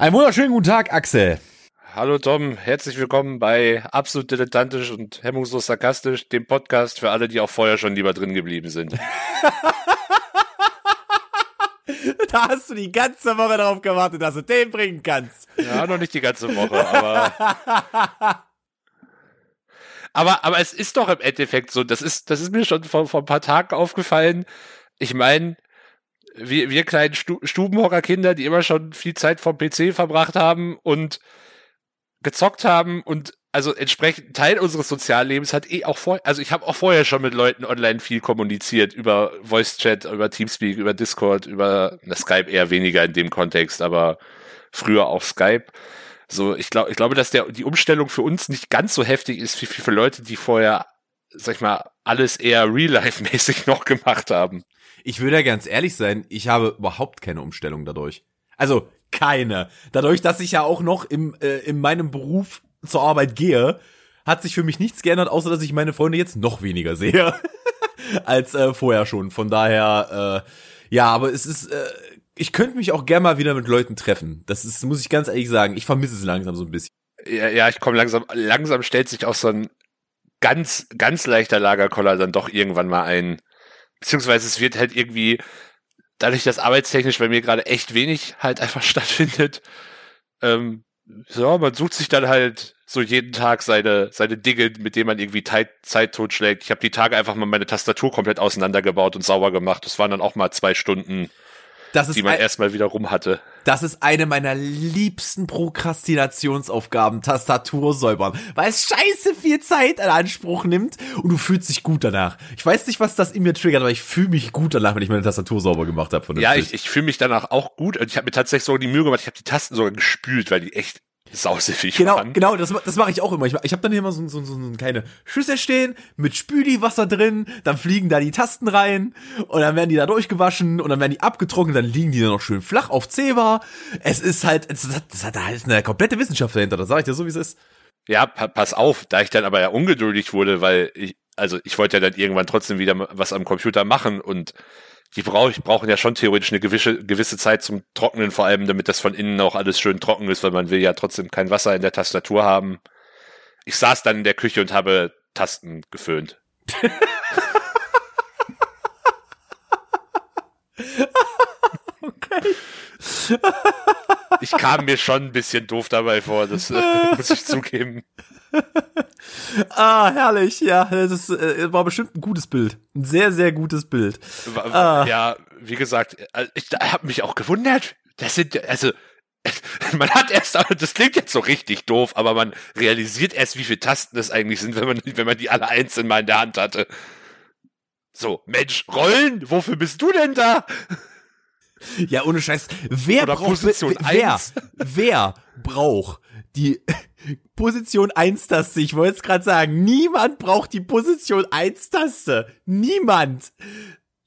Einen wunderschönen guten Tag, Axel. Hallo Tom, herzlich willkommen bei Absolut Dilettantisch und Hemmungslos Sarkastisch, dem Podcast für alle, die auch vorher schon lieber drin geblieben sind. da hast du die ganze Woche darauf gewartet, dass du den bringen kannst. Ja, noch nicht die ganze Woche, aber. aber, aber es ist doch im Endeffekt so, das ist, das ist mir schon vor, vor ein paar Tagen aufgefallen. Ich meine, wir, wir kleinen Stu Stubenhocker-Kinder, die immer schon viel Zeit vom PC verbracht haben und gezockt haben und also entsprechend Teil unseres Soziallebens hat eh auch vor, also ich habe auch vorher schon mit Leuten online viel kommuniziert über Voice Chat, über Teamspeak, über Discord, über na, Skype eher weniger in dem Kontext, aber früher auch Skype. So, ich glaube, ich glaube, dass der die Umstellung für uns nicht ganz so heftig ist wie für Leute, die vorher, sag ich mal, alles eher Real-Life-mäßig noch gemacht haben. Ich würde ja ganz ehrlich sein, ich habe überhaupt keine Umstellung dadurch. Also keine. Dadurch, dass ich ja auch noch im, äh, in meinem Beruf zur Arbeit gehe, hat sich für mich nichts geändert, außer dass ich meine Freunde jetzt noch weniger sehe als äh, vorher schon. Von daher, äh, ja, aber es ist, äh, ich könnte mich auch gerne mal wieder mit Leuten treffen. Das ist, muss ich ganz ehrlich sagen, ich vermisse es langsam so ein bisschen. Ja, ja, ich komme langsam, langsam stellt sich auch so ein ganz, ganz leichter Lagerkoller dann doch irgendwann mal ein. Beziehungsweise es wird halt irgendwie, dadurch, dass arbeitstechnisch bei mir gerade echt wenig halt einfach stattfindet, ähm, so, man sucht sich dann halt so jeden Tag seine, seine Dinge, mit denen man irgendwie Zeit, Zeit totschlägt. Ich habe die Tage einfach mal meine Tastatur komplett auseinandergebaut und sauber gemacht. Das waren dann auch mal zwei Stunden die man erstmal wieder rum hatte. Das ist eine meiner liebsten Prokrastinationsaufgaben, Tastatur säubern, weil es scheiße viel Zeit in Anspruch nimmt und du fühlst dich gut danach. Ich weiß nicht, was das in mir triggert, aber ich fühle mich gut danach, wenn ich meine Tastatur sauber gemacht habe. Ja, ich, ich fühle mich danach auch gut und ich habe mir tatsächlich so die Mühe gemacht, ich habe die Tasten sogar gespült, weil die echt sausiffig genau, waren. Genau, das, das mache ich auch immer. Ich, ich habe dann hier immer so, so, so, so eine kleine Schüssel stehen mit Spüliwasser drin, dann fliegen da die Tasten rein und dann werden die da durchgewaschen und dann werden die abgetrocknet, dann liegen die dann noch schön flach auf Zebra. Es ist halt, es hat, das hat, da ist eine komplette Wissenschaft dahinter, das sage ich dir so, wie es ist. Ja, pa pass auf, da ich dann aber ja ungeduldig wurde, weil ich, also ich wollte ja dann irgendwann trotzdem wieder was am Computer machen und die brauch, brauchen ja schon theoretisch eine gewisse, gewisse Zeit zum Trocknen, vor allem damit das von innen auch alles schön trocken ist, weil man will ja trotzdem kein Wasser in der Tastatur haben. Ich saß dann in der Küche und habe Tasten geföhnt. okay. Ich kam mir schon ein bisschen doof dabei vor, das äh, muss ich zugeben. ah, herrlich, ja. Das äh, war bestimmt ein gutes Bild. Ein sehr, sehr gutes Bild. Ah. Ja, wie gesagt, äh, ich habe mich auch gewundert. Das sind, also, man hat erst, das klingt jetzt so richtig doof, aber man realisiert erst, wie viele Tasten das eigentlich sind, wenn man, wenn man die alle einzeln mal in der Hand hatte. So, Mensch, Rollen, wofür bist du denn da? Ja, ohne Scheiß. Wer Oder braucht, Position wer, wer braucht die Position 1 Taste? Ich wollte es gerade sagen. Niemand braucht die Position 1 Taste. Niemand.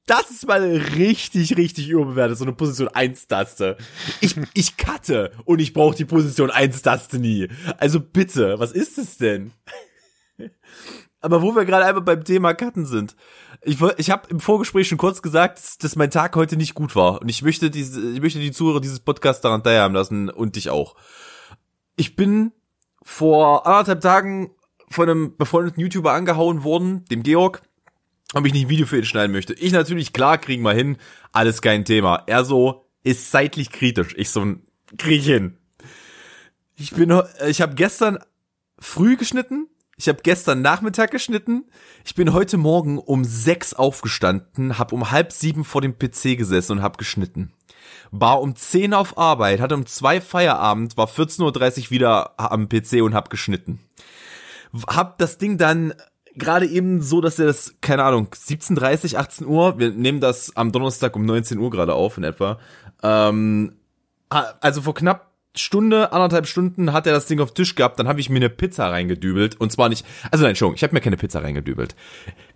Das ist mal richtig, richtig überbewertet, so eine Position 1 Taste. Ich, ich cutte und ich brauche die Position 1 Taste nie. Also bitte, was ist es denn? Aber wo wir gerade einmal beim Thema Cutten sind. Ich, ich habe im Vorgespräch schon kurz gesagt, dass, mein Tag heute nicht gut war. Und ich möchte diese, ich möchte die Zuhörer dieses Podcasts daran teilhaben lassen und dich auch. Ich bin vor anderthalb Tagen von einem befreundeten YouTuber angehauen worden, dem Georg, ob ich nicht ein Video für ihn schneiden möchte. Ich natürlich, klar, kriegen wir hin, alles kein Thema. Er so, ist zeitlich kritisch. Ich so, krieg ich hin. Ich bin, ich habe gestern früh geschnitten, ich habe gestern Nachmittag geschnitten. Ich bin heute Morgen um sechs aufgestanden, habe um halb sieben vor dem PC gesessen und habe geschnitten. War um zehn auf Arbeit, hatte um zwei Feierabend, war 14.30 Uhr wieder am PC und hab geschnitten. Hab das Ding dann gerade eben so, dass er das, keine Ahnung, 17.30, 18 Uhr, wir nehmen das am Donnerstag um 19 Uhr gerade auf in etwa, ähm, also vor knapp Stunde, anderthalb Stunden hat er das Ding auf Tisch gehabt, dann habe ich mir eine Pizza reingedübelt und zwar nicht, also nein, Entschuldigung, ich habe mir keine Pizza reingedübelt.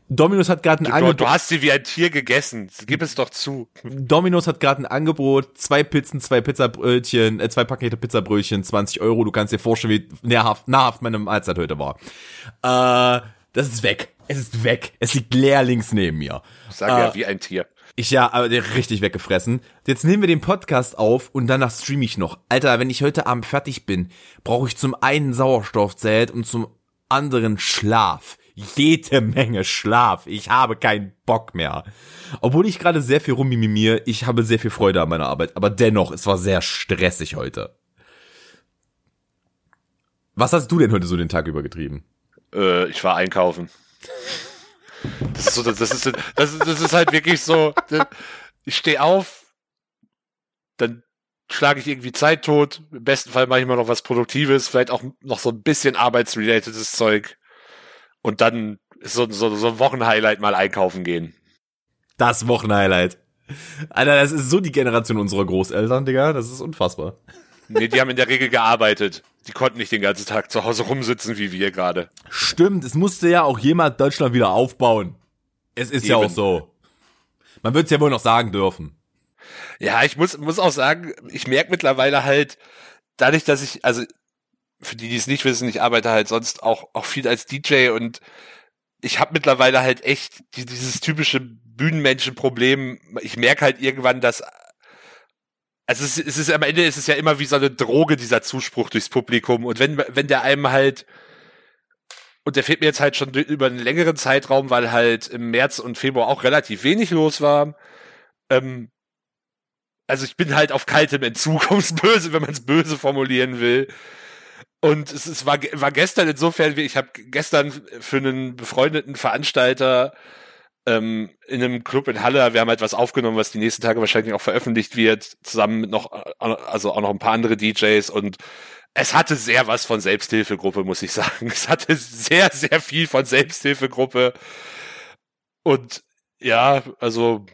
Dominus hat gerade ein Angebot. Du hast sie wie ein Tier gegessen. Gib es doch zu. Dominus hat gerade ein Angebot. Zwei Pizzen, zwei Pizzabrötchen, äh, zwei Pakete Pizzabrötchen, 20 Euro. Du kannst dir vorstellen, wie nahrhaft, nahrhaft meine Mahlzeit heute war. Äh, das ist weg. Es ist weg. Es liegt leer links neben mir. Ich sage äh, ja, wie ein Tier. Ich ja, aber der richtig weggefressen. Jetzt nehmen wir den Podcast auf und danach streame ich noch. Alter, wenn ich heute Abend fertig bin, brauche ich zum einen Sauerstoffzelt und zum anderen Schlaf. Jede Menge Schlaf. Ich habe keinen Bock mehr. Obwohl ich gerade sehr viel rummimimiere, ich habe sehr viel Freude an meiner Arbeit. Aber dennoch, es war sehr stressig heute. Was hast du denn heute so den Tag über getrieben? Äh, ich war einkaufen. Das ist, so, das, ist, das, ist, das ist halt wirklich so, ich stehe auf, dann schlage ich irgendwie Zeit tot, im besten Fall mache ich mal noch was Produktives, vielleicht auch noch so ein bisschen arbeitsrelatedes Zeug und dann ist so, so, so ein Wochenhighlight mal einkaufen gehen. Das Wochenhighlight. Alter, das ist so die Generation unserer Großeltern, Digga, das ist unfassbar. Nee, die haben in der Regel gearbeitet. Die konnten nicht den ganzen Tag zu Hause rumsitzen wie wir gerade. Stimmt, es musste ja auch jemand Deutschland wieder aufbauen. Es ist Eben. ja auch so. Man wird es ja wohl noch sagen dürfen. Ja, ich muss, muss auch sagen, ich merke mittlerweile halt, dadurch, dass ich, also für die, die es nicht wissen, ich arbeite halt sonst auch, auch viel als DJ und ich habe mittlerweile halt echt dieses typische Bühnenmenschen-Problem. Ich merke halt irgendwann, dass also es, es ist am Ende ist es ja immer wie so eine Droge, dieser Zuspruch durchs Publikum. Und wenn, wenn der einem halt, und der fehlt mir jetzt halt schon über einen längeren Zeitraum, weil halt im März und Februar auch relativ wenig los war. Ähm, also ich bin halt auf kaltem Entzug, ums Böse, wenn man es böse formulieren will. Und es, es war, war gestern insofern, ich habe gestern für einen befreundeten Veranstalter ähm, in einem Club in Halle. Wir haben halt aufgenommen, was die nächsten Tage wahrscheinlich auch veröffentlicht wird, zusammen mit noch, also auch noch ein paar andere DJs und es hatte sehr was von Selbsthilfegruppe, muss ich sagen. Es hatte sehr, sehr viel von Selbsthilfegruppe. Und ja, also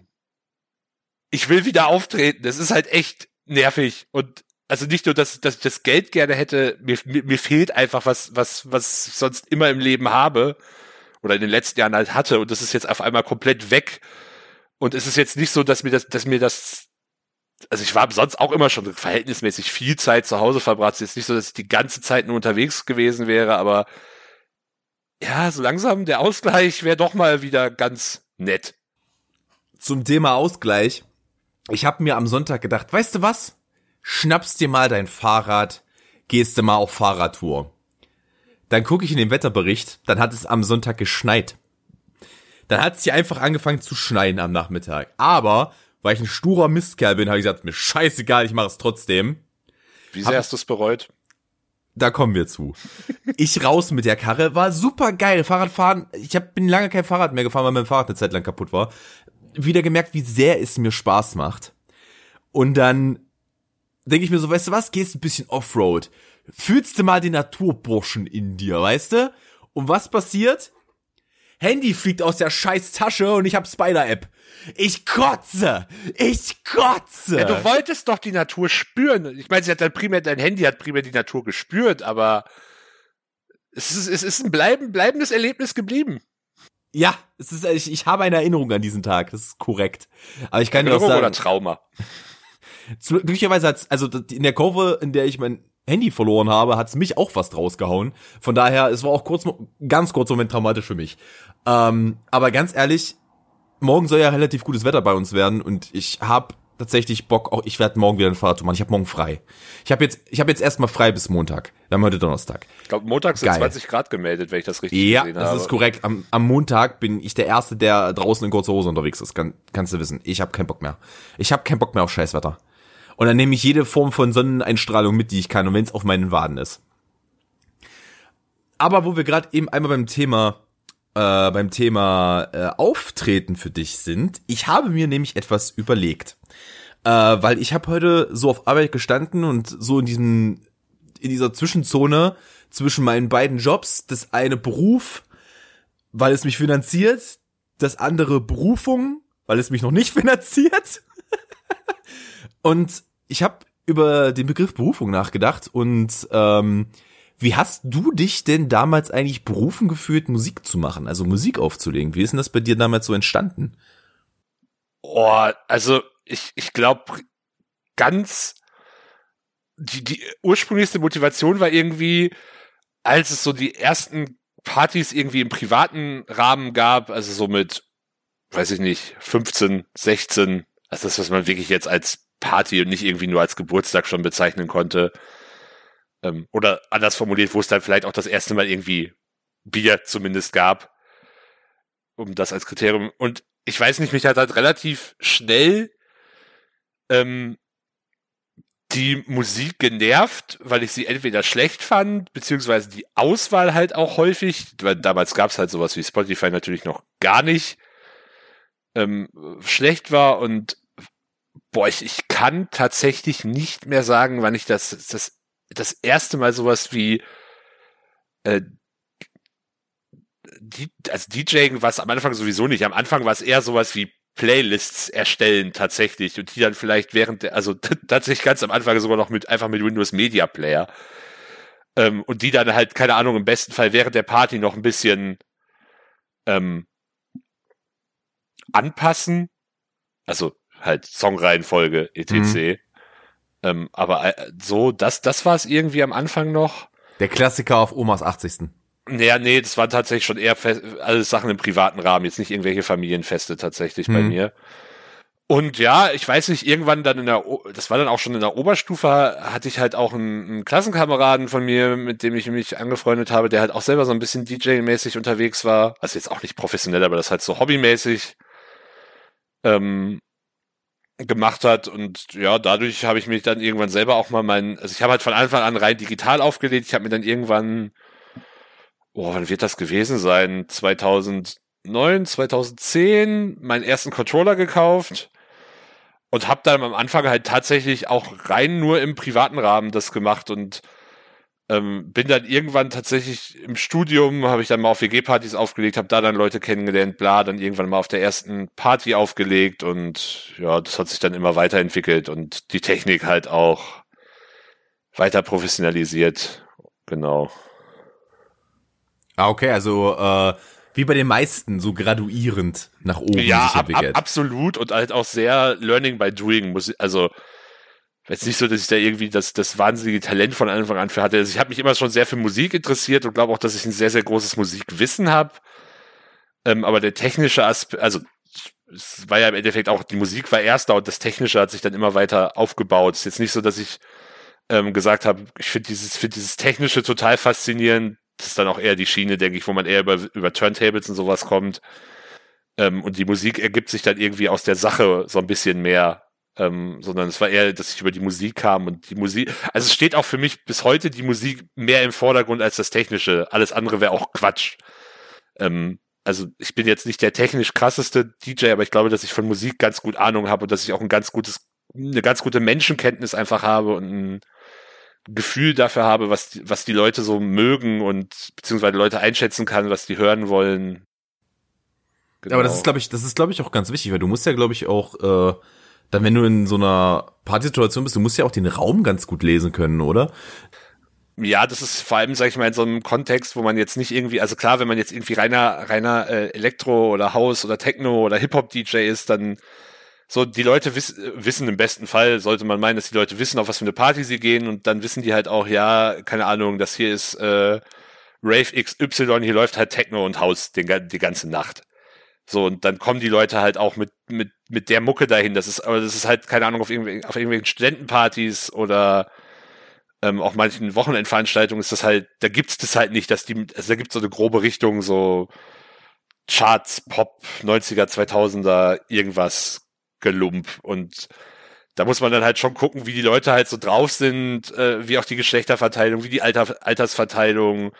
ich will wieder auftreten. Das ist halt echt nervig. Und also nicht nur, dass, dass ich das Geld gerne hätte, mir, mir, mir fehlt einfach was, was, was ich sonst immer im Leben habe oder in den letzten Jahren halt hatte und das ist jetzt auf einmal komplett weg. Und es ist jetzt nicht so, dass mir das, dass mir das, also ich war sonst auch immer schon verhältnismäßig viel Zeit zu Hause verbracht. Es ist nicht so, dass ich die ganze Zeit nur unterwegs gewesen wäre, aber ja, so langsam der Ausgleich wäre doch mal wieder ganz nett. Zum Thema Ausgleich. Ich habe mir am Sonntag gedacht, weißt du was? Schnappst dir mal dein Fahrrad, gehst du mal auf Fahrradtour. Dann gucke ich in den Wetterbericht, dann hat es am Sonntag geschneit. Dann hat es hier einfach angefangen zu schneien am Nachmittag. Aber, weil ich ein sturer Mistkerl bin, habe ich gesagt, mir scheißegal, ich mache es trotzdem. Wie sehr hast du es bereut? Da kommen wir zu. Ich raus mit der Karre, war super geil. Fahrradfahren, ich hab, bin lange kein Fahrrad mehr gefahren, weil mein Fahrrad eine Zeit lang kaputt war. Wieder gemerkt, wie sehr es mir Spaß macht. Und dann denke ich mir so, weißt du was, gehst ein bisschen Offroad fühlst du mal den Naturburschen in dir, weißt du? Und was passiert? Handy fliegt aus der scheiß Tasche und ich hab Spider-App. Ich kotze! Ich kotze! Ja, du wolltest doch die Natur spüren. Ich meine, sie hat dann primär, dein Handy hat primär die Natur gespürt, aber es ist, es ist ein bleiben, bleibendes Erlebnis geblieben. Ja, es ist, ich, ich habe eine Erinnerung an diesen Tag, das ist korrekt. Aber ich kann dir auch sagen. oder Trauma? Glücklicherweise hat's, also in der Kurve, in der ich mein Handy verloren habe, hat's mich auch fast rausgehauen. Von daher, es war auch kurz, ganz kurz Moment traumatisch für mich. Ähm, aber ganz ehrlich, morgen soll ja relativ gutes Wetter bei uns werden und ich habe tatsächlich Bock, auch ich werde morgen wieder ein Fahrrad machen. Ich habe morgen frei. Ich habe jetzt, ich habe jetzt erstmal frei bis Montag. Wir haben heute Donnerstag. Ich glaube, Montag sind Geil. 20 Grad gemeldet, wenn ich das richtig ja, gesehen habe. Ja, das ist korrekt. Am, am Montag bin ich der Erste, der draußen in kurzer Hose unterwegs ist. Kann, kannst du wissen. Ich habe keinen Bock mehr. Ich habe keinen Bock mehr auf Scheißwetter. Und dann nehme ich jede Form von Sonneneinstrahlung mit, die ich kann, und wenn es auf meinen Waden ist. Aber wo wir gerade eben einmal beim Thema äh, beim Thema äh, Auftreten für dich sind, ich habe mir nämlich etwas überlegt. Äh, weil ich habe heute so auf Arbeit gestanden und so in diesem in dieser Zwischenzone zwischen meinen beiden Jobs, das eine Beruf, weil es mich finanziert, das andere Berufung, weil es mich noch nicht finanziert. Und ich habe über den Begriff Berufung nachgedacht und ähm, wie hast du dich denn damals eigentlich berufen gefühlt, Musik zu machen, also Musik aufzulegen? Wie ist denn das bei dir damals so entstanden? Oh, also ich, ich glaube, ganz die, die ursprünglichste Motivation war irgendwie, als es so die ersten Partys irgendwie im privaten Rahmen gab, also so mit weiß ich nicht, 15, 16, also das, was man wirklich jetzt als Party und nicht irgendwie nur als Geburtstag schon bezeichnen konnte. Ähm, oder anders formuliert, wo es dann vielleicht auch das erste Mal irgendwie Bier zumindest gab, um das als Kriterium. Und ich weiß nicht, mich hat halt relativ schnell ähm, die Musik genervt, weil ich sie entweder schlecht fand, beziehungsweise die Auswahl halt auch häufig, weil damals gab es halt sowas wie Spotify natürlich noch gar nicht, ähm, schlecht war und boah, ich, ich kann tatsächlich nicht mehr sagen, wann ich das, das, das erste Mal sowas wie äh, die, also DJing war es am Anfang sowieso nicht. Am Anfang war es eher sowas wie Playlists erstellen tatsächlich und die dann vielleicht während der, also tatsächlich ganz am Anfang sogar noch mit einfach mit Windows Media Player ähm, und die dann halt keine Ahnung im besten Fall während der Party noch ein bisschen ähm, anpassen, also halt Songreihenfolge etc. Mhm. Ähm, aber äh, so das das war es irgendwie am Anfang noch. Der Klassiker auf Omas 80. Ja, nee, das waren tatsächlich schon eher alles Sachen im privaten Rahmen, jetzt nicht irgendwelche Familienfeste tatsächlich mhm. bei mir. Und ja, ich weiß nicht, irgendwann dann in der, o das war dann auch schon in der Oberstufe, hatte ich halt auch einen, einen Klassenkameraden von mir, mit dem ich mich angefreundet habe, der halt auch selber so ein bisschen DJ-mäßig unterwegs war. Also jetzt auch nicht professionell, aber das halt so hobbymäßig ähm, gemacht hat. Und ja, dadurch habe ich mich dann irgendwann selber auch mal mein, also ich habe halt von Anfang an rein digital aufgelegt. Ich habe mir dann irgendwann oh, wann wird das gewesen sein? 2009, 2010 meinen ersten Controller gekauft und habe dann am Anfang halt tatsächlich auch rein nur im privaten Rahmen das gemacht und ähm, bin dann irgendwann tatsächlich im Studium, habe ich dann mal auf WG-Partys aufgelegt, habe da dann Leute kennengelernt, bla, dann irgendwann mal auf der ersten Party aufgelegt und ja, das hat sich dann immer weiterentwickelt und die Technik halt auch weiter professionalisiert. Genau. Ah, okay, also äh, wie bei den meisten, so graduierend nach oben ja, sich entwickelt. Ab, ab, absolut und halt auch sehr Learning by Doing. Muss, also jetzt nicht so, dass ich da irgendwie das, das wahnsinnige Talent von Anfang an für hatte. Also ich habe mich immer schon sehr für Musik interessiert und glaube auch, dass ich ein sehr, sehr großes Musikwissen habe. Ähm, aber der technische Aspekt, also es war ja im Endeffekt auch, die Musik war erst da und das Technische hat sich dann immer weiter aufgebaut. Es ist jetzt nicht so, dass ich ähm, gesagt habe, ich finde dieses, find dieses Technische total faszinierend das ist dann auch eher die Schiene, denke ich, wo man eher über, über Turntables und sowas kommt. Ähm, und die Musik ergibt sich dann irgendwie aus der Sache so ein bisschen mehr. Ähm, sondern es war eher, dass ich über die Musik kam und die Musik, also es steht auch für mich bis heute die Musik mehr im Vordergrund als das Technische. Alles andere wäre auch Quatsch. Ähm, also ich bin jetzt nicht der technisch krasseste DJ, aber ich glaube, dass ich von Musik ganz gut Ahnung habe und dass ich auch ein ganz gutes, eine ganz gute Menschenkenntnis einfach habe und ein, Gefühl dafür habe, was, was die Leute so mögen und beziehungsweise Leute einschätzen kann, was die hören wollen. Genau. Aber das ist, glaube ich, das ist, glaube ich, auch ganz wichtig, weil du musst ja, glaube ich, auch, äh, dann, wenn du in so einer Partysituation bist, du musst ja auch den Raum ganz gut lesen können, oder? Ja, das ist vor allem, sag ich mal, in so einem Kontext, wo man jetzt nicht irgendwie, also klar, wenn man jetzt irgendwie reiner, reiner äh, Elektro oder House oder Techno oder Hip-Hop-DJ ist, dann so, die Leute wiss, wissen im besten Fall, sollte man meinen, dass die Leute wissen, auf was für eine Party sie gehen und dann wissen die halt auch, ja, keine Ahnung, das hier ist äh, Rave XY, hier läuft halt Techno und House den, die ganze Nacht. So, und dann kommen die Leute halt auch mit, mit, mit der Mucke dahin. Das ist, aber das ist halt, keine Ahnung, auf, irgendwelchen, auf irgendwelchen Studentenpartys oder ähm, auch manchen Wochenendveranstaltungen ist das halt, da gibt's das halt nicht, dass die, also da gibt's so eine grobe Richtung, so Charts, Pop, 90er, 2000er, irgendwas, Gelump. Und da muss man dann halt schon gucken, wie die Leute halt so drauf sind, äh, wie auch die Geschlechterverteilung, wie die Alter, Altersverteilung.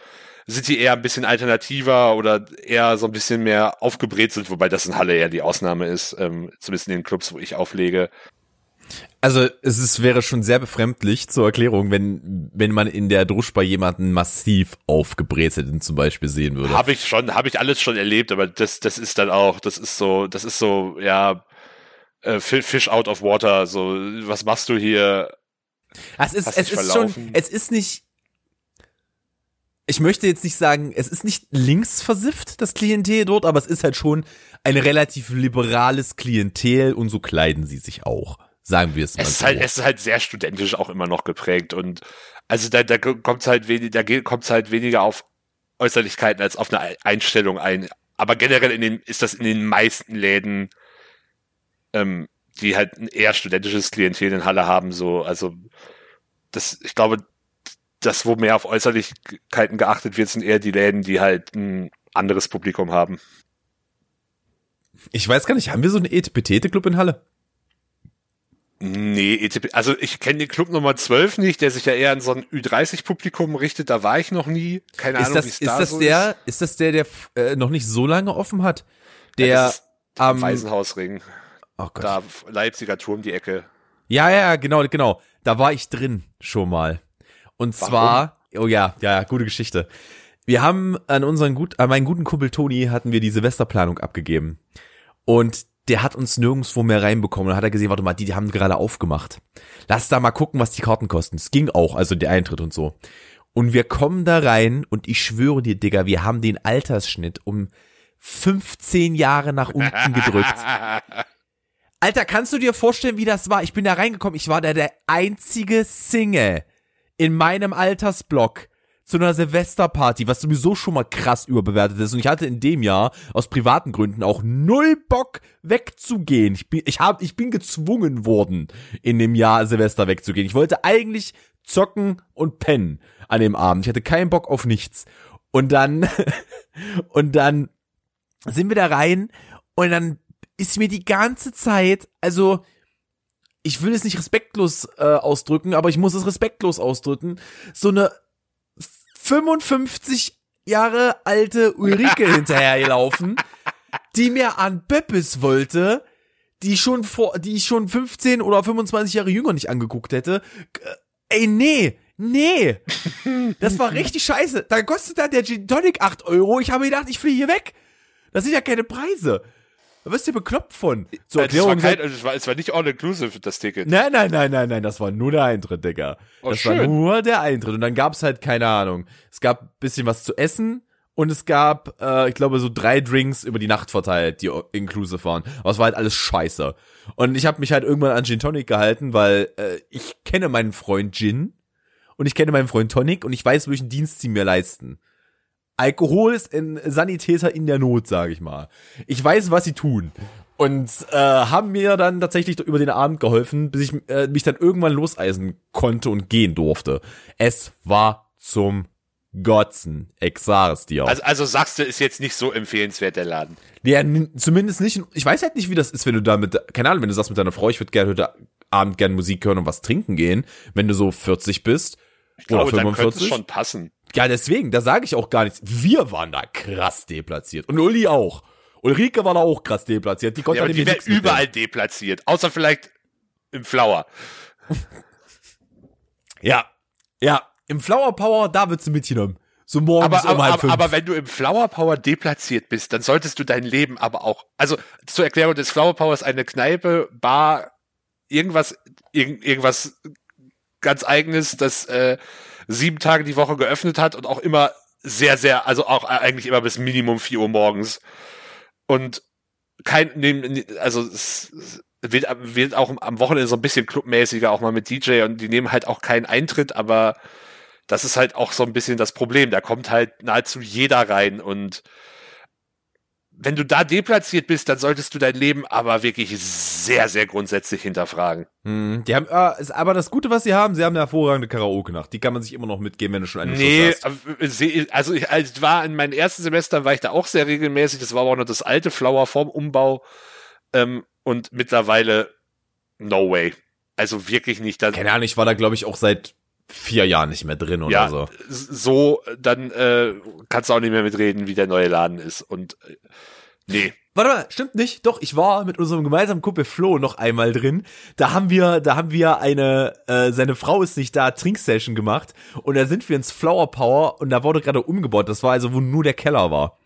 Sind die eher ein bisschen alternativer oder eher so ein bisschen mehr aufgebrezelt, wobei das in Halle eher die Ausnahme ist, ähm, zumindest in den Clubs, wo ich auflege. Also es ist, wäre schon sehr befremdlich zur Erklärung, wenn wenn man in der Druschbar jemanden massiv aufgebrezelten zum Beispiel sehen würde. Habe ich schon, habe ich alles schon erlebt, aber das das ist dann auch, das ist so, das ist so, ja, äh, Fish out of water, so, was machst du hier? Es ist, es ist schon, es ist nicht, ich möchte jetzt nicht sagen, es ist nicht linksversifft, das Klientel dort, aber es ist halt schon ein relativ liberales Klientel und so kleiden sie sich auch. Sagen wir es mal. Es ist, halt, es ist halt sehr studentisch auch immer noch geprägt und also da, da kommt halt wenig, da halt weniger auf Äußerlichkeiten als auf eine Einstellung ein, aber generell in den, ist das in den meisten Läden, ähm, die halt ein eher studentisches Klientel in Halle haben, so, also das, ich glaube, das, wo mehr auf Äußerlichkeiten geachtet wird, sind eher die Läden, die halt ein anderes Publikum haben. Ich weiß gar nicht, haben wir so einen Etepetete-Club in Halle? Nee, ETP, also ich kenne den Club Nummer 12 nicht, der sich ja eher an so ein Ü30-Publikum richtet, da war ich noch nie. Keine ist Ahnung, das, wie es ist da das so der, ist. ist das der, der äh, noch nicht so lange offen hat? Der Ja, am am Waisenhausring, oh Gott. da Leipziger Turm die Ecke. Ja, ja, genau, genau. Da war ich drin schon mal. Und Warum? zwar, oh ja, ja, gute Geschichte. Wir haben an unseren gut, an meinen guten Kumpel Toni hatten wir die Silvesterplanung abgegeben. Und der hat uns nirgendwo mehr reinbekommen. Und dann hat er gesehen, warte mal, die, die haben gerade aufgemacht. Lass da mal gucken, was die Karten kosten. Es ging auch, also der Eintritt und so. Und wir kommen da rein und ich schwöre dir, Digga, wir haben den Altersschnitt um 15 Jahre nach unten gedrückt. Alter, kannst du dir vorstellen, wie das war? Ich bin da reingekommen, ich war da der einzige Single in meinem Altersblock zu einer Silvesterparty, was sowieso schon mal krass überbewertet ist. Und ich hatte in dem Jahr aus privaten Gründen auch null Bock wegzugehen. Ich bin, ich hab, ich bin gezwungen worden, in dem Jahr Silvester wegzugehen. Ich wollte eigentlich zocken und pennen an dem Abend. Ich hatte keinen Bock auf nichts. Und dann, und dann sind wir da rein und dann ist mir die ganze Zeit, also ich will es nicht respektlos äh, ausdrücken, aber ich muss es respektlos ausdrücken, so eine 55 Jahre alte Ulrike hinterhergelaufen, die mir an Beppes wollte, die schon vor, die ich schon 15 oder 25 Jahre jünger nicht angeguckt hätte. Äh, Ey, nee, nee. Das war richtig scheiße. Da kostet dann der Gin Tonic 8 Euro. Ich habe gedacht, ich fliege hier weg. Das sind ja keine Preise. Da wirst du bekloppt von. Zur Äh, das war Erklärung, kein, es, war, es war nicht all-inclusive, das Ticket. Nein, nein, nein, nein, nein, das war nur der Eintritt, Digga. Oh, das war schön. nur der Eintritt. Und dann gab's halt, keine Ahnung, es gab ein bisschen was zu essen und es gab, äh, ich glaube, so drei Drinks über die Nacht verteilt, die inclusive waren. Aber es war halt alles scheiße. Und ich habe mich halt irgendwann an Gin Tonic gehalten, weil äh, ich kenne meinen Freund Gin und ich kenne meinen Freund Tonic und ich weiß, welchen Dienst sie mir leisten. Alkohol ist ein Sanitäter in der Not, sage ich mal. Ich weiß, was sie tun. Und äh, haben mir dann tatsächlich über den Abend geholfen, bis ich äh, mich dann irgendwann loseisen konnte und gehen durfte. Es war zum Gotzen. Ich sag es dir. Also, also sagst du, ist jetzt nicht so empfehlenswert, der Laden. Ja, zumindest nicht. Ich weiß halt nicht, wie das ist, wenn du da mit, keine Ahnung, wenn du sagst mit deiner Frau, ich würde gerne heute Abend gerne Musik hören und was trinken gehen, wenn du so 40 bist. Ich glaube, oder dann könnte es 45. schon passen. Ja, deswegen, da sage ich auch gar nichts. Wir waren da krass deplatziert. Und Uli auch. Ulrike war da auch krass deplatziert. Die konnte Ja, nämlich die wäre überall deplatziert. Außer vielleicht im Flower. Ja, ja. Im Flower Power, da wird sie mitgenommen. So morgens Aber, um aber, halb fünf. aber wenn du im Flower Power deplatziert bist, dann solltest du dein Leben aber auch, also zur Erklärung des Flower Power ist eine Kneipe, Bar, irgendwas, irgend, irgendwas ganz eigenes, das äh, sieben Tage die Woche geöffnet hat und auch immer sehr, sehr, also auch eigentlich immer bis Minimum vier Uhr morgens. Und kein, also es wird, wird auch am Wochenende so ein bisschen clubmäßiger, auch mal mit DJ und die nehmen halt auch keinen Eintritt, aber das ist halt auch so ein bisschen das Problem. Da kommt halt nahezu jeder rein und wenn du da deplatziert bist, dann solltest du dein Leben aber wirklich sehr, sehr grundsätzlich hinterfragen. Hm, die haben, äh, aber das Gute, was sie haben, sie haben eine hervorragende Karaoke-Nacht. Die kann man sich immer noch mitgeben, wenn du schon eine Nee, hast. aber, äh, also ich, als war in meinen ersten Semestern war ich da auch sehr regelmäßig. Das war aber auch noch das alte Flower vorm Umbau. Ähm, und mittlerweile no way. Also wirklich nicht. Keine Ahnung, ich war da, glaube ich, auch seit vier Jahren nicht mehr drin oder ja, so. so, dann äh, kannst du auch nicht mehr mitreden, wie der neue Laden ist. Und äh, nee. Warte mal, stimmt nicht. Doch, ich war mit unserem gemeinsamen Kumpel Flo noch einmal drin. Da haben wir, da haben wir eine, äh, seine Frau ist nicht da, Trinksession gemacht. Und da sind wir ins Flower Power und da wurde gerade umgebaut. Das war also, wo nur der Keller war.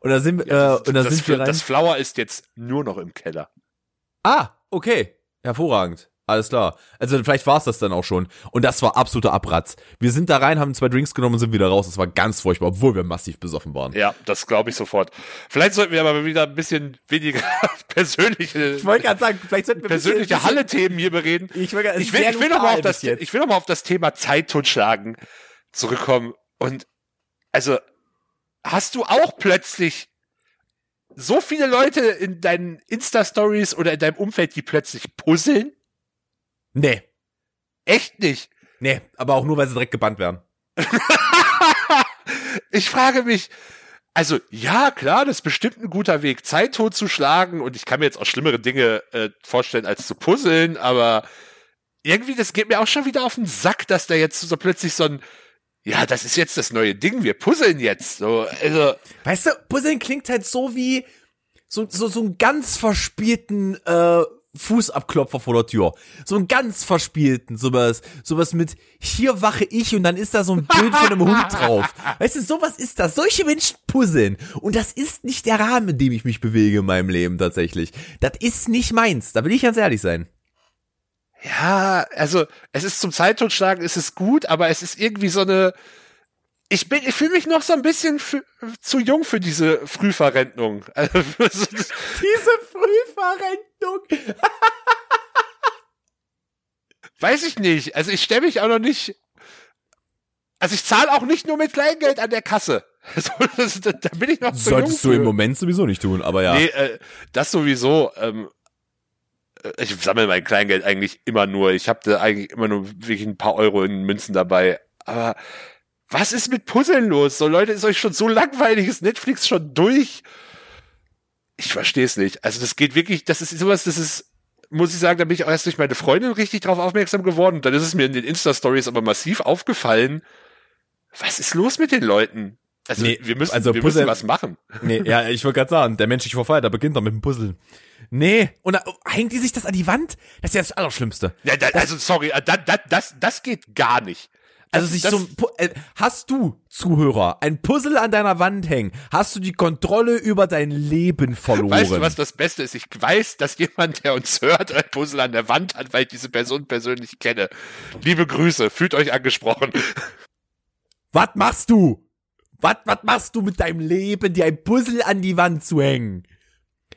Und da sind, Ja, äh, und da das, sind wir rein. das Flower ist jetzt nur noch im Keller. Ah, okay. Hervorragend. Alles klar. Also vielleicht war es das dann auch schon. Und das war absoluter Abratz. Wir sind da rein, haben zwei Drinks genommen und sind wieder raus. Das war ganz furchtbar, obwohl wir massiv besoffen waren. Ja, das glaube ich sofort. Vielleicht sollten wir aber wieder ein bisschen weniger persönliche, Ich wollte gerade sagen, vielleicht sollten wir persönliche Halle-Themen hier bereden. Ich will, grad- Ich will, ich will noch mal lokal auf das, ich will noch mal auf das Thema Zeit totschlagen zurückkommen. Und also hast du auch plötzlich so viele Leute in deinen Insta-Stories oder in deinem Umfeld, die plötzlich puzzeln? Nee. Echt nicht? Nee, aber auch nur, weil sie direkt gebannt werden. ich frage mich, also ja, klar, das ist bestimmt ein guter Weg, Zeit totzuschlagen und ich kann mir jetzt auch schlimmere Dinge äh, vorstellen, als zu puzzeln, aber irgendwie, das geht mir auch schon wieder auf den Sack, dass da jetzt so plötzlich so ein ja, das ist jetzt das neue Ding, wir puzzeln jetzt. So, also. Weißt du, puzzeln klingt halt so wie so, so, so einen ganz verspielten äh, Fußabklopfer vor der Tür. So einen ganz verspielten, sowas, sowas mit hier wache ich und dann ist da so ein Bild von einem Hund drauf. Weißt du, sowas ist das. Solche Menschen puzzeln. Und das ist nicht der Rahmen, in dem ich mich bewege in meinem Leben tatsächlich. Das ist nicht meins. Da will ich ganz ehrlich sein. Ja, also es ist zum Zeittotschlagen, ist es gut, aber es ist irgendwie so eine. Ich bin, ich fühle mich noch so ein bisschen zu jung für diese Frühverrentung. Also, diese Frühverrentung. Weiß ich nicht. Also ich stelle mich auch noch nicht. Also ich zahle auch nicht nur mit Kleingeld an der Kasse. Also, da, da bin ich noch zu Solltest jung du im Moment sowieso nicht tun, aber ja. Nee, äh, das sowieso. Ähm, ich sammle mein Kleingeld eigentlich immer nur. Ich habe da eigentlich immer nur wirklich ein paar Euro in Münzen dabei. Aber was ist mit Puzzeln los? So Leute, ist euch schon so langweilig, ist Netflix schon durch? Ich verstehe es nicht. Also das geht wirklich, das ist sowas, das ist, muss ich sagen, da bin ich auch erst durch meine Freundin richtig drauf aufmerksam geworden. dann ist es mir in den Insta-Stories aber massiv aufgefallen. Was ist los mit den Leuten? Also nee, wir müssen, also wir Puzzle, müssen was machen. Nee, ja, ich wollte gerade sagen, der menschliche Verfall, da beginnt doch mit dem Puzzle. Nee, und da, hängt die sich das an die Wand? Das ist ja das Allerschlimmste. Ja, da, also sorry, äh, das, das, das, das geht gar nicht. Also sich so äh, hast du Zuhörer ein Puzzle an deiner Wand hängen, hast du die Kontrolle über dein Leben verloren. Weißt du, was das Beste ist? Ich weiß, dass jemand, der uns hört, ein Puzzle an der Wand hat, weil ich diese Person persönlich kenne. Liebe Grüße, fühlt euch angesprochen. Was machst du? Was, was machst du mit deinem Leben, dir ein Puzzle an die Wand zu hängen?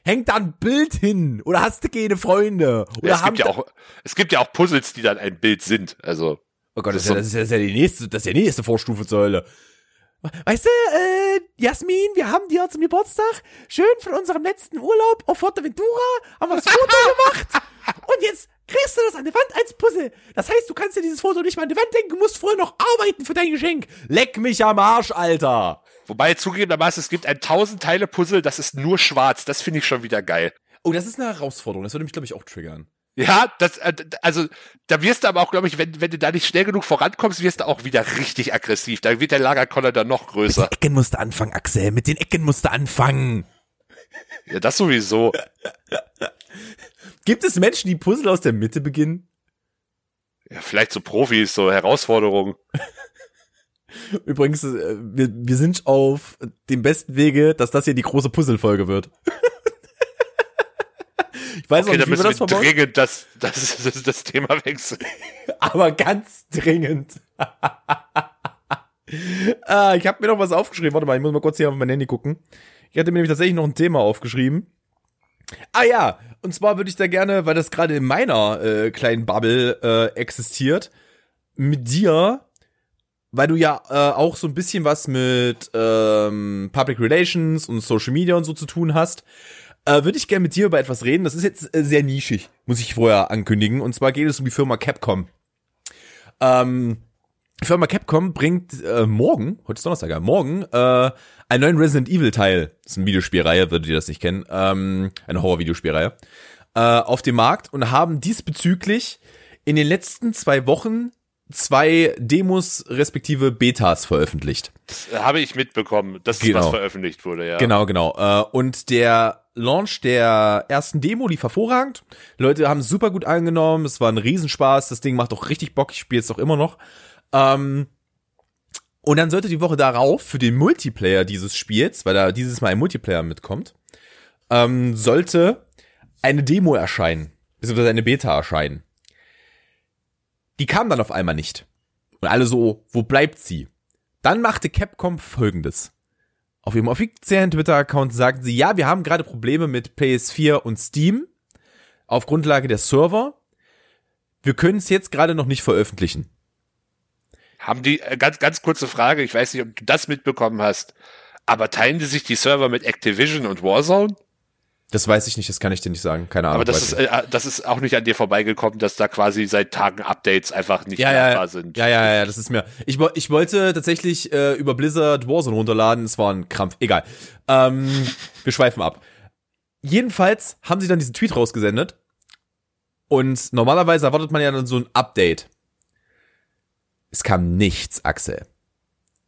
Hängt da ein Bild hin? Oder hast du keine Freunde? Oder ja, es, gibt ja auch, es gibt ja auch Puzzles, die dann ein Bild sind. Also. Oh Gott, das, ist, ja, das, ist, ja, das ist ja die nächste, das ist ja die nächste Vorstufe zur Hölle. Weißt du, äh, Jasmin, wir haben dir zum Geburtstag schön von unserem letzten Urlaub auf Forteventura haben wir das Foto gemacht. Und jetzt kriegst du das an der Wand als Puzzle. Das heißt, du kannst dir dieses Foto nicht mal an die Wand denken, du musst vorher noch arbeiten für dein Geschenk. Leck mich am Arsch, Alter. Wobei zugegebenermaßen, es gibt ein 1000 Teile Puzzle, das ist nur schwarz. Das finde ich schon wieder geil. Oh, das ist eine Herausforderung. Das würde mich, glaube ich, auch triggern. Ja, das, äh, also, da wirst du aber auch, glaube ich, wenn, wenn du da nicht schnell genug vorankommst, wirst du auch wieder richtig aggressiv. Da wird der Lagerkoller dann noch größer. Mit den Ecken musst du anfangen, Axel. Mit den Ecken musst du anfangen. Ja, das sowieso. Gibt es Menschen, die Puzzle aus der Mitte beginnen? Ja, vielleicht so Profis, so Herausforderungen. Übrigens, äh, wir, wir sind auf dem besten Wege, dass das hier die große Puzzle-Folge wird. Ich weiß okay, nicht, wie wir das dringend das, das, das, das Thema wechseln. Aber ganz dringend. ah, ich habe mir noch was aufgeschrieben. Warte mal, ich muss mal kurz hier auf mein Handy gucken. Ich hatte mir nämlich tatsächlich noch ein Thema aufgeschrieben. Ah ja, und zwar würde ich da gerne, weil das gerade in meiner äh, kleinen Bubble äh, existiert, mit dir, weil du ja äh, auch so ein bisschen was mit ähm, Public Relations und Social Media und so zu tun hast, äh, würde ich gerne mit dir über etwas reden. Das ist jetzt äh, sehr nischig, muss ich vorher ankündigen. Und zwar geht es um die Firma Capcom. Ähm, die Firma Capcom bringt äh, morgen, heute ist Donnerstag, ja, morgen, äh, einen neuen Resident Evil Teil. Das ist eine Videospielreihe, würdet ihr das nicht kennen. Ähm, eine Horror-Videospielreihe. Äh, auf dem Markt und haben diesbezüglich in den letzten zwei Wochen zwei Demos respektive Betas veröffentlicht. Das habe ich mitbekommen, dass genau. was veröffentlicht wurde, ja. Genau, genau. Äh, und der Launch der ersten Demo lief hervorragend. Leute haben super gut angenommen. Es war ein Riesenspaß. Das Ding macht auch richtig Bock. Ich spiele es doch immer noch. Ähm, und dann sollte die Woche darauf für den Multiplayer dieses Spiels, weil da dieses Mal ein Multiplayer mitkommt, ähm, sollte eine Demo erscheinen, beziehungsweise eine Beta erscheinen. Die kam dann auf einmal nicht. Und alle so, wo bleibt sie? Dann machte Capcom folgendes. Auf ihrem offiziellen Twitter-Account sagten sie, ja, wir haben gerade Probleme mit PS4 und Steam auf Grundlage der Server. Wir können es jetzt gerade noch nicht veröffentlichen. Haben die, äh, ganz, ganz kurze Frage, ich weiß nicht, ob du das mitbekommen hast, Aber teilen die sich die Server mit Activision und Warzone? Das weiß ich nicht, das kann ich dir nicht sagen. Keine Ahnung. Aber das ist, äh, das ist auch nicht an dir vorbeigekommen, dass da quasi seit Tagen Updates einfach nicht ja, ja, ja, sind. Ja, ja, ja, das ist mir. Ich, ich wollte tatsächlich äh, über Blizzard Warzone runterladen, es war ein Krampf. Egal. Ähm, wir schweifen ab. Jedenfalls haben sie dann diesen Tweet rausgesendet. Und normalerweise erwartet man ja dann so ein Update. Es kam nichts, Axel.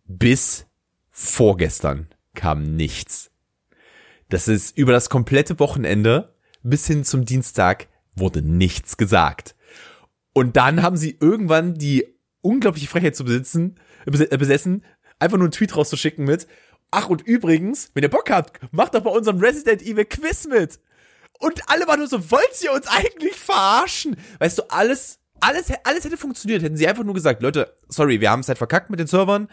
Bis vorgestern kam nichts. Das ist über das komplette Wochenende bis hin zum Dienstag wurde nichts gesagt. Und dann haben sie irgendwann die unglaubliche Frechheit zu besitzen, äh, besessen, einfach nur einen Tweet rauszuschicken mit, ach und übrigens, wenn ihr Bock habt, macht doch bei unserem Resident Evil Quiz mit. Und alle waren nur so, wollt ihr uns eigentlich verarschen? Weißt du, alles, alles, alles hätte funktioniert, hätten sie einfach nur gesagt, Leute, sorry, wir haben es halt verkackt mit den Servern,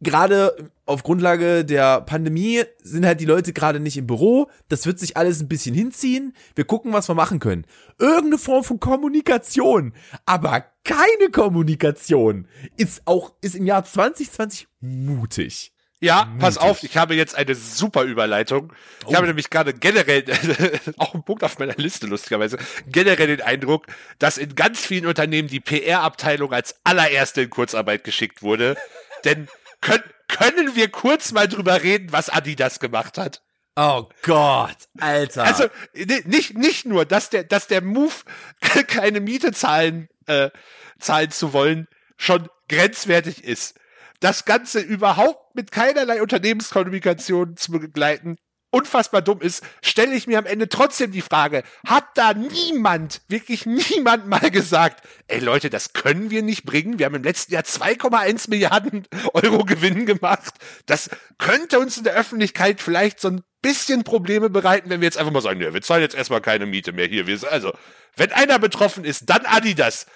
gerade auf Grundlage der Pandemie sind halt die Leute gerade nicht im Büro. Das wird sich alles ein bisschen hinziehen. Wir gucken, was wir machen können. Irgendeine Form von Kommunikation, aber keine Kommunikation ist auch, ist im Jahr 2020 mutig. Ja, mutig. pass auf, ich habe jetzt eine super Überleitung. Ich oh. habe nämlich gerade generell, auch ein Punkt auf meiner Liste lustigerweise, generell den Eindruck, dass in ganz vielen Unternehmen die PR-Abteilung als allererste in Kurzarbeit geschickt wurde. Denn können, können wir kurz mal drüber reden, was Adidas gemacht hat? Oh Gott, Alter. Also nicht nicht nur, dass der dass der Move keine Miete zahlen äh, zahlen zu wollen schon grenzwertig ist. Das Ganze überhaupt mit keinerlei Unternehmenskommunikation zu begleiten, unfassbar dumm ist, stelle ich mir am Ende trotzdem die Frage, hat da niemand, wirklich niemand mal gesagt, ey Leute, das können wir nicht bringen. Wir haben im letzten Jahr 2,1 Milliarden Euro Gewinn gemacht. Das könnte uns in der Öffentlichkeit vielleicht so ein bisschen Probleme bereiten, wenn wir jetzt einfach mal sagen, ja, wir zahlen jetzt erstmal keine Miete mehr hier. Also, wenn einer betroffen ist, dann Adidas.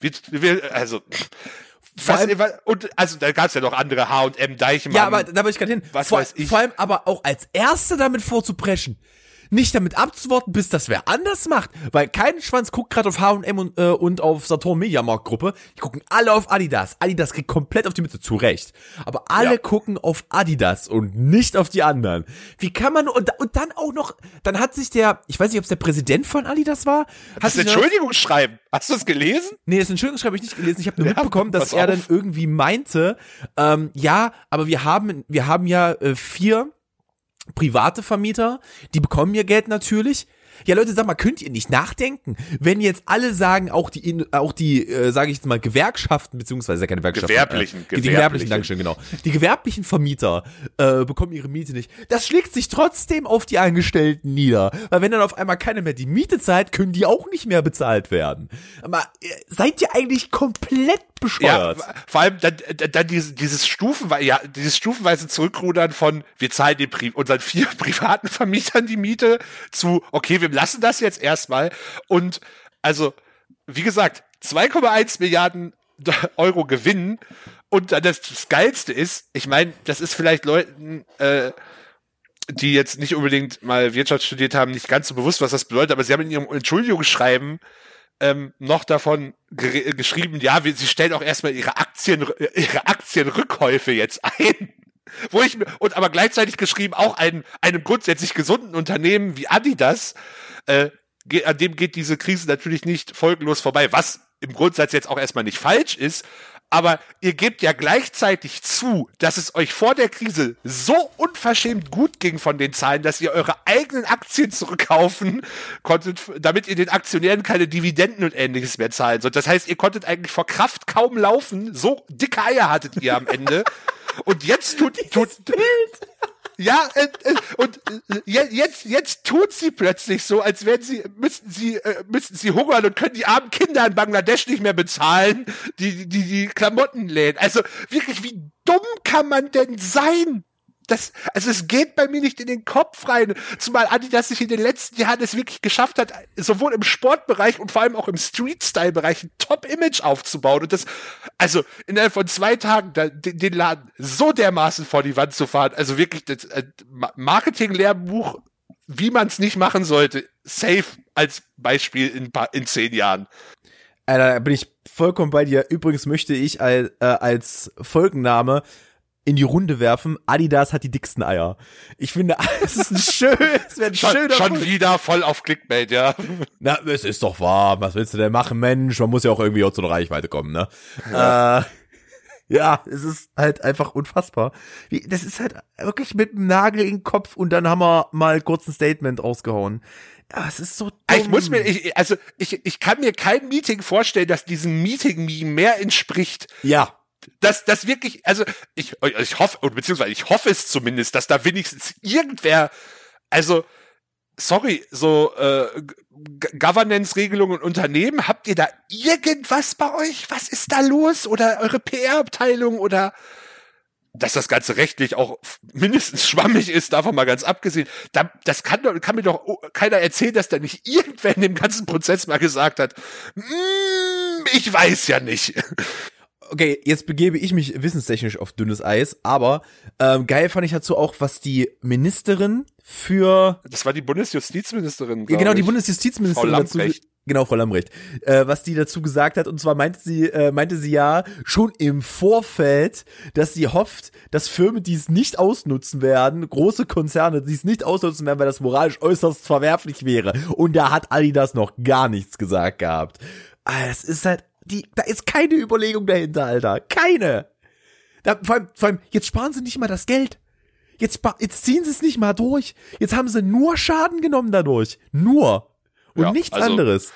Wir, wir, also, was, und also da gab es ja noch andere H&M Deichmann. Ja, aber da will ich gerade hin. Was vor, weiß ich. Vor allem aber auch als Erste damit vorzupreschen nicht damit abzuwarten, bis das wer anders macht, weil kein Schwanz guckt gerade auf H&M und, äh, und auf Saturn Media Markt Gruppe. Die gucken alle auf Adidas. Adidas kriegt komplett auf die Mitte zu Recht. Aber alle ja. gucken auf Adidas und nicht auf die anderen. Wie kann man und, und dann auch noch, dann hat sich der, ich weiß nicht, ob es der Präsident von Adidas war, das Entschuldigungsschreiben. Hast du es gelesen? Nee, das Entschuldigungsschreiben habe ich nicht gelesen. Ich habe nur ja, mitbekommen, dass er dann irgendwie meinte, ähm, ja, aber wir haben, wir haben ja äh, vier private Vermieter, die bekommen ihr Geld natürlich. Ja, Leute, sag mal, könnt ihr nicht nachdenken, wenn jetzt alle sagen, auch die, auch die, äh, sage ich jetzt mal, Gewerkschaften beziehungsweise keine Gewerkschaften, gewerblichen, äh, die gewerblichen, Dankeschön, genau, die gewerblichen Vermieter äh, bekommen ihre Miete nicht. Das schlägt sich trotzdem auf die Angestellten nieder, weil wenn dann auf einmal keiner mehr die Miete zahlt, können die auch nicht mehr bezahlt werden. Aber äh, seid ihr eigentlich komplett bescheuert. Ja, vor allem dann, dann dieses, dieses stufenweise, ja, dieses stufenweise Zurückrudern von, wir zahlen den Pri unseren vier privaten Vermietern die Miete zu, okay, wir lassen das jetzt erstmal. Und also, wie gesagt, 2,1 Milliarden Euro Gewinn. Und das, das Geilste ist, ich meine, das ist vielleicht Leuten, äh, die jetzt nicht unbedingt mal Wirtschaft studiert haben, nicht ganz so bewusst, was das bedeutet, aber sie haben in ihrem Entschuldigungsschreiben ähm, noch davon geschrieben, ja, wir, sie stellen auch erstmal ihre Aktien, ihre Aktienrückkäufe jetzt ein. Wo ich mir, und aber gleichzeitig geschrieben, auch einem, einem grundsätzlich gesunden Unternehmen wie Adidas, äh, an dem geht diese Krise natürlich nicht folgenlos vorbei, was im Grundsatz jetzt auch erstmal nicht falsch ist, aber ihr gebt ja gleichzeitig zu, dass es euch vor der Krise so unverschämt gut ging von den Zahlen, dass ihr eure eigenen Aktien zurückkaufen konntet, damit ihr den Aktionären keine Dividenden und ähnliches mehr zahlen sollt. Das heißt, ihr konntet eigentlich vor Kraft kaum laufen. So dicke Eier hattet ihr am Ende. Und jetzt tut, tut, Bild. Ja, äh, äh, und äh, jetzt, jetzt tut sie plötzlich so, als wären sie, müssten sie, äh, müssten sie hungern und können die armen Kinder in Bangladesch nicht mehr bezahlen, die, die, die Klamottenläden. Also wirklich, wie dumm kann man denn sein? Das, also es geht bei mir nicht in den Kopf rein. Zumal Adidas sich in den letzten Jahren es wirklich geschafft hat, sowohl im Sportbereich und vor allem auch im Street-Style-Bereich ein Top-Image aufzubauen. Und das, also innerhalb von zwei Tagen da, den, den Laden so dermaßen vor die Wand zu fahren. Also wirklich das äh, Marketing-Lehrbuch, wie man es nicht machen sollte, safe als Beispiel in, in zehn Jahren. Alter, da bin ich vollkommen bei dir. Übrigens möchte ich als, äh, als Folgenname in die Runde werfen, Adidas hat die dicksten Eier. Ich finde, es ist ein schön, es wäre ein schon, schöner Schon Punkt. wieder voll auf Clickbait, ja. Na, es ist doch wahr. Was willst du denn machen, Mensch? Man muss ja auch irgendwie auch zu einer Reichweite kommen, ne? Ja. Äh, ja, es ist halt einfach unfassbar. Das ist halt wirklich mit dem Nagel in den Kopf und dann haben wir mal kurz ein Statement rausgehauen. Ja, es ist so dumm. Ich muss mir, ich, also ich, ich kann mir kein Meeting vorstellen, das diesem Meeting-Meme mehr entspricht. Ja. Dass das wirklich, also ich, ich hoffe, beziehungsweise ich hoffe es zumindest, dass da wenigstens irgendwer, also sorry, so äh, Governance-Regelungen und Unternehmen, habt ihr da irgendwas bei euch? Was ist da los? Oder eure PR-Abteilung oder dass das Ganze rechtlich auch mindestens schwammig ist, davon mal ganz abgesehen. Da, das kann, kann mir doch keiner erzählen, dass da nicht irgendwer in dem ganzen Prozess mal gesagt hat, mm, ich weiß ja nicht. Okay, jetzt begebe ich mich wissenstechnisch auf dünnes Eis, aber ähm, geil fand ich dazu auch, was die Ministerin für Das war die Bundesjustizministerin. ja, genau die. Bundesjustizministerin Frau dazu genau Frau Lambrecht äh, was die dazu gesagt hat und zwar meinte sie äh, meinte sie ja schon im Vorfeld dass sie hofft dass Firmen die es nicht ausnutzen werden große Konzerne die es nicht ausnutzen werden weil das moralisch äußerst verwerflich wäre und da hat Adidas noch gar nichts gesagt gehabt Ah, es ist halt die da ist keine Überlegung dahinter Alter keine da, vor, allem, vor allem jetzt sparen sie nicht mal das Geld Jetzt, jetzt ziehen sie es nicht mal durch. Jetzt haben sie nur Schaden genommen dadurch. Nur. Und Ja, nichts also- anderes.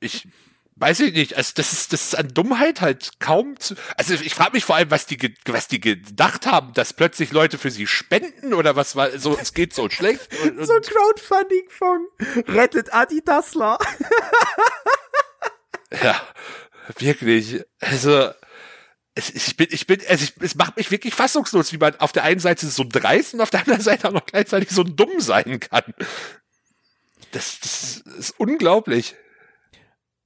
ich weiß ich nicht, also das ist das ist an Dummheit halt kaum zu, also ich frage mich vor allem, was die was die gedacht haben, dass plötzlich Leute für sie spenden oder was war so es geht so schlecht und, und So ein Crowdfunding-Fonds. Rettet Adidasler. ja, wirklich, also ich bin, ich bin, also ich, es macht mich wirklich fassungslos, wie man auf der einen Seite so dreist und auf der anderen Seite auch noch gleichzeitig so dumm sein kann. Das, das ist unglaublich.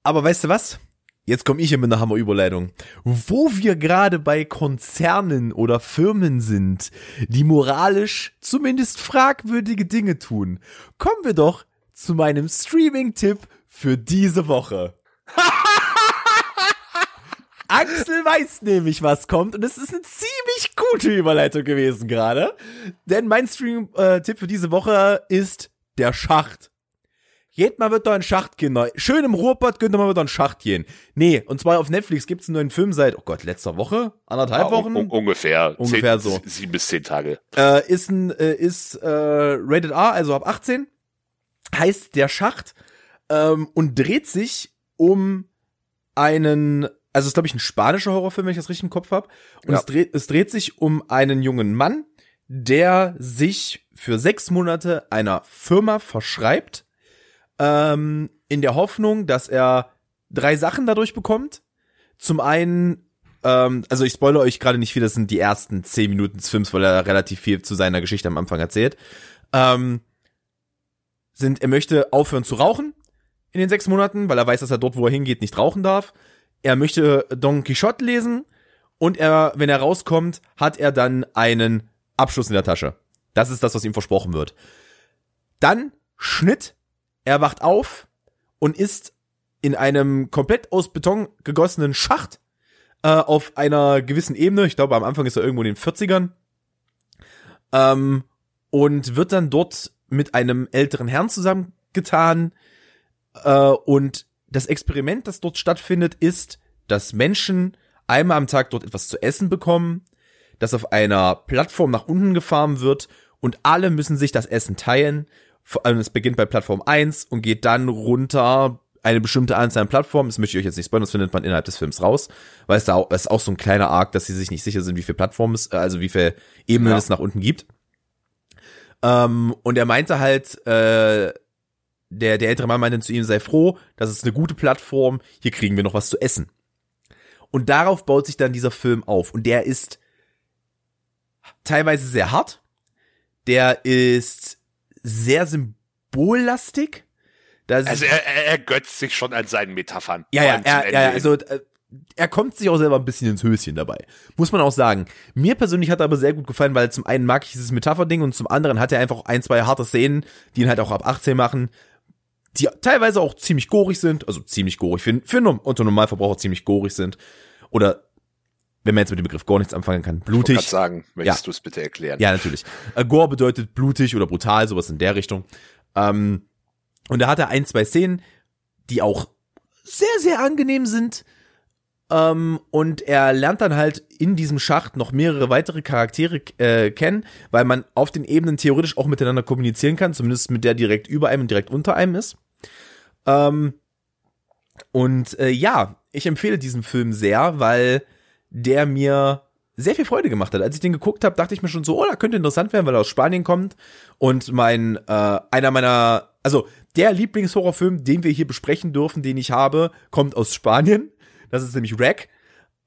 Aber weißt du was? Jetzt komme ich hier mit einer Hammerüberleitung. Wo wir gerade bei Konzernen oder Firmen sind, die moralisch zumindest fragwürdige Dinge tun, kommen wir doch zu meinem Streaming-Tipp für diese Woche. Axel weiß nämlich, was kommt und es ist eine ziemlich gute Überleitung gewesen gerade. Denn mein Stream-Tipp für diese Woche ist der Schacht. Geht mal wird da ein Schacht gehen. Schön im Ruhrpott könnt ihr mal wieder ein Schacht gehen. Nee, und zwar auf Netflix gibt's einen neuen Film seit, oh Gott, letzter Woche? Anderthalb Ja, Wochen? un, un, ungefähr. Ungefähr zehn, so. Sieben bis zehn Tage. äh, ist ein, äh, ist äh, Rated R, also ab 18. Heißt der Schacht ähm, und dreht sich um einen, also ist glaube ich ein spanischer Horrorfilm, wenn ich das richtig im Kopf habe. Und Ja. es, dreht, es dreht sich um einen jungen Mann, der sich für sechs Monate einer Firma verschreibt, ähm, in der Hoffnung, dass er drei Sachen dadurch bekommt. Zum einen, ähm, also ich spoilere euch gerade nicht viel, das sind die ersten zehn Minuten des Films, weil er relativ viel zu seiner Geschichte am Anfang erzählt. Ähm, sind, er möchte aufhören zu rauchen in den sechs Monaten, weil er weiß, dass er dort, wo er hingeht, nicht rauchen darf. Er möchte Don Quixote lesen und er, wenn er rauskommt, hat er dann einen Abschluss in der Tasche. Das ist das, was ihm versprochen wird. Dann Schnitt, er wacht auf und ist in einem komplett aus Beton gegossenen Schacht äh, auf einer gewissen Ebene. Ich glaube, am Anfang ist er irgendwo in den 40ern. Ähm, und wird dann dort mit einem älteren Herrn zusammengetan. Äh, und das Experiment, das dort stattfindet, ist, dass Menschen einmal am Tag dort etwas zu essen bekommen, das auf einer Plattform nach unten gefahren wird und alle müssen sich das Essen teilen. Vor allem es beginnt bei Plattform 1 und geht dann runter eine bestimmte Anzahl an Plattformen. Das möchte ich euch jetzt nicht spoilern, das findet man innerhalb des Films raus, weil es da auch, ist auch so ein kleiner Arc, dass sie sich nicht sicher sind, wie viele Plattformen es, äh, also wie viele Ebenen Ja. es nach unten gibt. Ähm, und er meinte halt, äh, der, der ältere Mann meinte zu ihm, sei froh, das ist eine gute Plattform, hier kriegen wir noch was zu essen. Und darauf baut sich dann dieser Film auf. Und der ist teilweise sehr hart. Der ist sehr symbollastig. Da ist- Also er, er ergötzt sich schon an seinen Metaphern. ja, ja, er, ja, also äh, er kommt sich auch selber ein bisschen ins Höschen dabei. Muss man auch sagen. Mir persönlich hat er aber sehr gut gefallen, weil zum einen mag ich dieses Metapherding und zum anderen hat er einfach auch ein, zwei harte Szenen, die ihn halt auch ab 18 machen, die teilweise auch ziemlich gorig sind, also ziemlich gorig, für, für Otto Normalverbraucher ziemlich gorig sind. Oder wenn man jetzt mit dem Begriff Gore nichts anfangen kann, blutig. Ich sagen, möchtest ja. du es bitte erklären? Ja, natürlich. Äh, Gore bedeutet blutig oder brutal, sowas in der Richtung. Ähm, und da hat er ein, zwei Szenen, die auch sehr, sehr angenehm sind. Ähm, und er lernt dann halt in diesem Schacht noch mehrere weitere Charaktere äh, kennen, weil man auf den Ebenen theoretisch auch miteinander kommunizieren kann, zumindest mit der direkt über einem und direkt unter einem ist. Ähm, und äh, ja, ich empfehle diesen Film sehr, weil der mir sehr viel Freude gemacht hat. Als ich den geguckt habe, dachte ich mir schon so, oh, da könnte interessant werden, weil er aus Spanien kommt und mein äh, einer meiner, also der Lieblingshorrorfilm, den wir hier besprechen dürfen, den ich habe, kommt aus Spanien. Das ist nämlich Rack.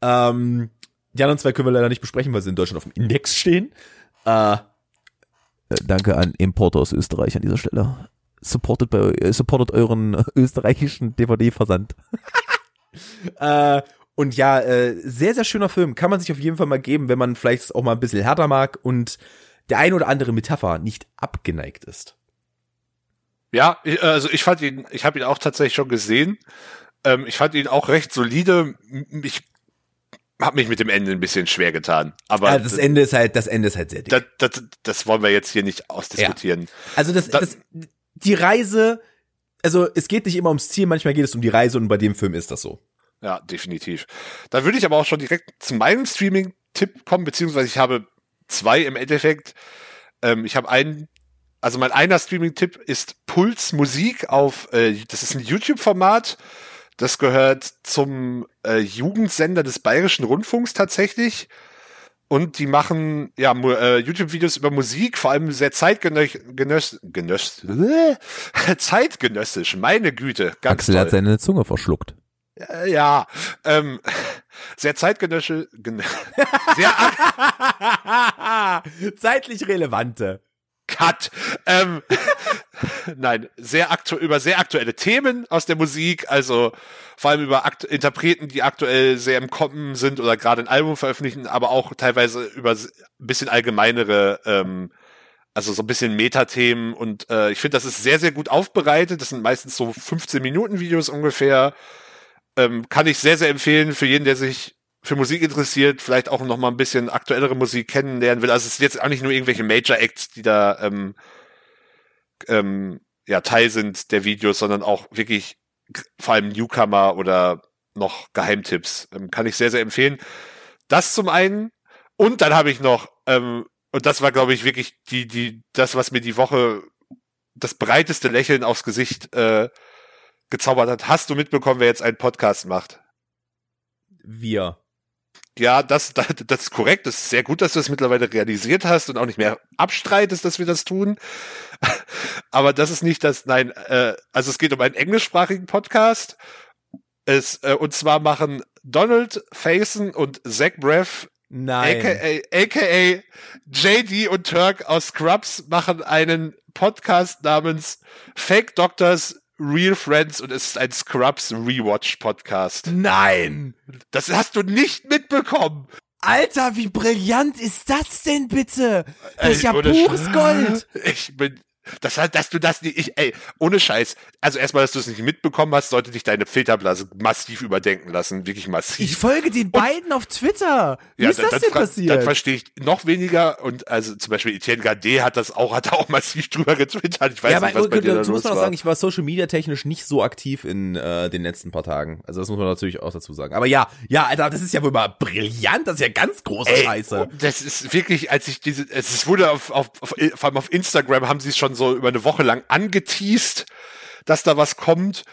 Ähm, die anderen zwei können wir leider nicht besprechen, weil sie in Deutschland auf dem Index stehen. Äh, äh danke an Importer aus Österreich an dieser Stelle. Supportet bei äh, supportet euren österreichischen DVD-Versand. äh, und ja, äh, sehr, sehr schöner Film. Kann man sich auf jeden Fall mal geben, wenn man vielleicht auch mal ein bisschen härter mag und der ein oder andere Metapher nicht abgeneigt ist. Ja, also ich fand ihn, ich habe ihn auch tatsächlich schon gesehen. Ähm, ich fand ihn auch recht solide. Ich habe mich mit dem Ende ein bisschen schwer getan. Aber ja, das Ende ist halt, das Ende ist halt sehr dick. Das, das, das wollen wir jetzt hier nicht ausdiskutieren. Ja. Also das, das, die Reise, also es geht nicht immer ums Ziel, manchmal geht es um die Reise und bei dem Film ist das so. Ja, definitiv. Da würde ich aber auch schon direkt zu meinem Streaming-Tipp kommen, beziehungsweise ich habe zwei im Endeffekt. Ähm, ich habe einen, also mein einer Streaming-Tipp ist Puls Musik auf, äh, das ist ein YouTube-Format. Das gehört zum äh, Jugendsender des Bayerischen Rundfunks tatsächlich. Und die machen ja äh, YouTube-Videos über Musik, vor allem sehr zeitgenössisch, genöss, genöss, zeitgenössisch, meine Güte. Ganz Axel toll. hat seine Zunge verschluckt. Äh, ja, ähm, sehr zeitgenössisch, sehr zeitlich relevante. Cut. Ähm, nein, sehr aktu über sehr aktuelle Themen aus der Musik, also vor allem über Akt Interpreten, die aktuell sehr im Kommen sind oder gerade ein Album veröffentlichen, aber auch teilweise über ein bisschen allgemeinere, ähm, also so ein bisschen Metathemen und äh, ich finde, das ist sehr, sehr gut aufbereitet. Das sind meistens so 15 Minuten Videos ungefähr. Ähm, kann ich sehr, sehr empfehlen für jeden, der sich für Musik interessiert, vielleicht auch noch mal ein bisschen aktuellere Musik kennenlernen will. Also es sind jetzt auch nicht nur irgendwelche Major Acts, die da ähm, ähm, ja Teil sind der Videos, sondern auch wirklich vor allem Newcomer oder noch Geheimtipps. Ähm, kann ich sehr, sehr empfehlen. Das zum einen. Und dann habe ich noch, ähm, und das war, glaube ich, wirklich die, die, das, was mir die Woche das breiteste Lächeln aufs Gesicht äh, gezaubert hat. Hast du mitbekommen, wer jetzt einen Podcast macht? Wir. Ja, das, das, das ist korrekt. Das ist sehr gut, dass du es das mittlerweile realisiert hast und auch nicht mehr abstreitest, dass wir das tun. Aber das ist nicht das, nein, äh, also es geht um einen englischsprachigen Podcast. Es, äh, und zwar machen Donald Faison und Zach Breff Nein. AKA, AKA JD und Turk aus Scrubs machen einen Podcast namens Fake Doctors Real Friends und es ist ein Scrubs Rewatch Podcast. Nein! Das hast du nicht mitbekommen. Alter, wie brillant ist das denn bitte? Das ist ja pures Gold. Ich bin, das hat, dass du das nicht, ich, ey, ohne Scheiß. Also erstmal, dass du es nicht mitbekommen hast, sollte dich deine Filterblase massiv überdenken lassen. Wirklich massiv. Ich folge den beiden auf Twitter. Wie ja, ist das denn passiert? Dann verstehe ich noch weniger. Und also zum Beispiel Etienne Gade hat das auch, hat auch massiv drüber getwittert. Ich weiß ja, nicht, was bei dir da muss man auch sagen, ich war social media technisch nicht so aktiv in äh, den letzten paar Tagen. Also das muss man natürlich auch dazu sagen. Aber ja, ja, Alter, das ist ja wohl mal brillant. Das ist ja ganz große ey, Scheiße. Das ist wirklich, als ich diese, es wurde auf, auf, auf, vor allem auf Instagram haben sie es schon so über eine Woche lang angeteased, dass da was kommt.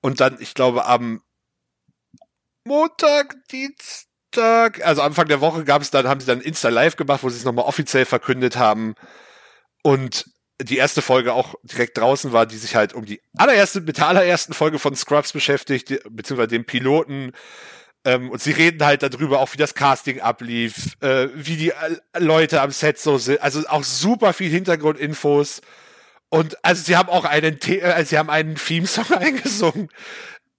Und dann, ich glaube, am Montag, Dienstag, also Anfang der Woche gab es dann, haben sie dann Insta Live gemacht, wo sie es nochmal offiziell verkündet haben. Und die erste Folge auch direkt draußen war, die sich halt um die allererste, mit der allerersten Folge von Scrubs beschäftigt, beziehungsweise dem Piloten, ähm, und sie reden halt darüber, auch wie das Casting ablief, äh, wie die äh, Leute am Set so sind. Also auch super viel Hintergrundinfos. Und also sie haben auch einen, also sie haben einen Theme-Song eingesungen.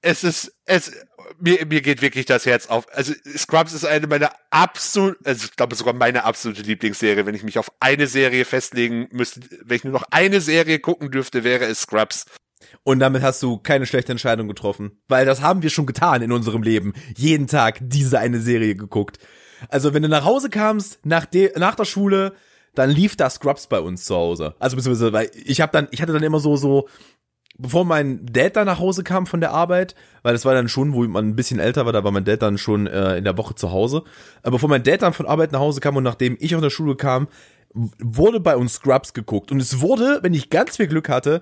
Es ist, es, mir, mir geht wirklich das Herz auf. Also Scrubs ist eine meiner absolut, also ich glaube sogar meine absolute Lieblingsserie. Wenn ich mich auf eine Serie festlegen müsste, wenn ich nur noch eine Serie gucken dürfte, wäre es Scrubs. Und damit hast du keine schlechte Entscheidung getroffen. Weil das haben wir schon getan in unserem Leben. Jeden Tag diese eine Serie geguckt. Also wenn du nach Hause kamst, nach, de, nach der Schule, dann lief da Scrubs bei uns zu Hause. Also beziehungsweise, weil ich habe dann, ich hatte dann immer so, so, bevor mein Dad dann nach Hause kam von der Arbeit, weil das war dann schon, wo man ein bisschen älter war, da war mein Dad dann schon äh, in der Woche zu Hause. Aber bevor mein Dad dann von Arbeit nach Hause kam und nachdem ich aus der Schule kam, wurde bei uns Scrubs geguckt. Und es wurde, wenn ich ganz viel Glück hatte,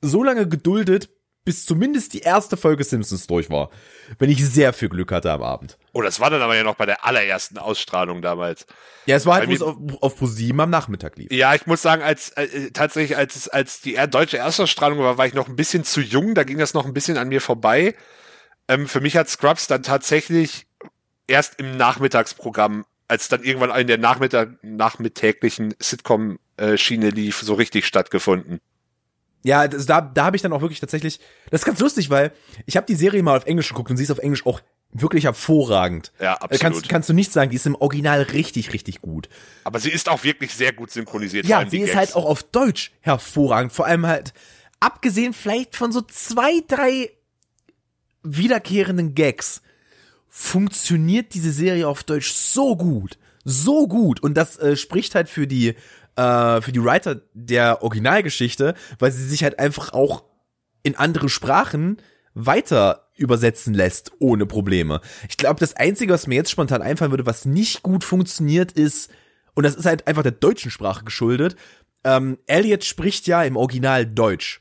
so lange geduldet, bis zumindest die erste Folge Simpsons durch war. Wenn ich sehr viel Glück hatte am Abend. Oh, das war dann aber ja noch bei der allerersten Ausstrahlung damals. Ja, es war halt, wo es auf, auf ProSieben am Nachmittag lief. Ja, ich muss sagen, als äh, tatsächlich, als als die deutsche Erstausstrahlung war, war ich noch ein bisschen zu jung, da ging das noch ein bisschen an mir vorbei. Ähm, für mich hat Scrubs dann tatsächlich erst im Nachmittagsprogramm, als dann irgendwann in der Nachmittag, nachmittäglichen Sitcom-Schiene lief, so richtig stattgefunden. Ja, das, da, da habe ich dann auch wirklich tatsächlich. Das ist ganz lustig, weil ich habe die Serie mal auf Englisch geguckt und sie ist auf Englisch auch wirklich hervorragend. Ja, absolut. Kannst, kannst du nicht sagen, die ist im Original richtig, richtig gut. Aber sie ist auch wirklich sehr gut synchronisiert. Ja, sie ist Gags. halt auch auf Deutsch hervorragend. Vor allem halt, abgesehen vielleicht von so zwei, drei wiederkehrenden Gags, funktioniert diese Serie auf Deutsch so gut. So gut. Und das äh, spricht halt für die äh, für die Writer der Originalgeschichte, weil sie sich halt einfach auch in andere Sprachen weiter übersetzen lässt, ohne Probleme. Ich glaube, das Einzige, was mir jetzt spontan einfallen würde, was nicht gut funktioniert, ist, und das ist halt einfach der deutschen Sprache geschuldet, ähm, Elliot spricht ja im Original Deutsch.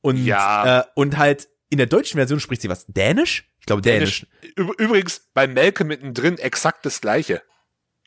Und, ja. äh, und halt in der deutschen Version spricht sie was? Dänisch? Ich glaube Dänisch. Dänisch. Übrigens bei Melke mittendrin exakt das gleiche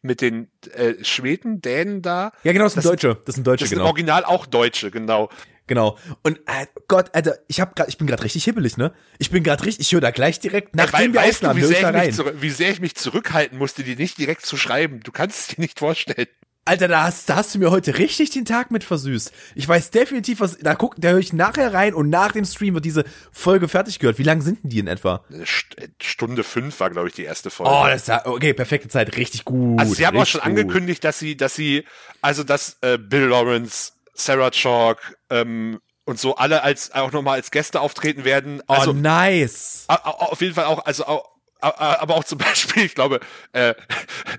mit den äh, Schweden, Dänen da. Ja, genau, das sind das Deutsche. Das sind Deutsche, das genau. Sind original auch Deutsche, genau. Genau. Und äh, Gott, Alter, ich hab grad, ich bin gerade richtig hibbelig, ne? Ich bin gerade richtig, ich höre da gleich direkt nachdem ja, wir weißt du, wie sehr, ich mich wie sehr ich mich zurückhalten musste, die nicht direkt zu schreiben. Du kannst es dir nicht vorstellen. Alter, da hast, da hast du mir heute richtig den Tag mit versüßt. Ich weiß definitiv, was, da guck, da höre ich nachher rein und nach dem Stream wird diese Folge fertig gehört. Wie lang sind denn die in etwa? Stunde fünf war, glaube ich, die erste Folge. Oh, das ist okay, perfekte Zeit, richtig gut. Also sie haben auch schon gut. angekündigt, dass sie, dass sie, also dass äh, Bill Lawrence, Sarah Chalk, ähm, und so alle als auch nochmal als Gäste auftreten werden. Also, oh, nice. Auf jeden Fall auch, also auch, aber auch zum Beispiel, ich glaube, äh,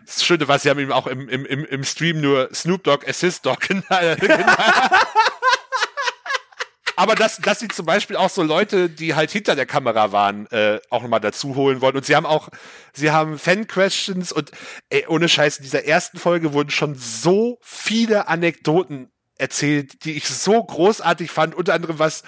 das Schöne war, sie haben ihm auch im, im, im Stream nur Snoop Dogg Assist Dog genannt. aber dass, dass sie zum Beispiel auch so Leute, die halt hinter der Kamera waren, äh, auch nochmal dazu holen wollen. Und sie haben auch, sie haben Fan-Questions und ey, ohne Scheiß, in dieser ersten Folge wurden schon so viele Anekdoten erzählt, die ich so großartig fand, unter anderem was,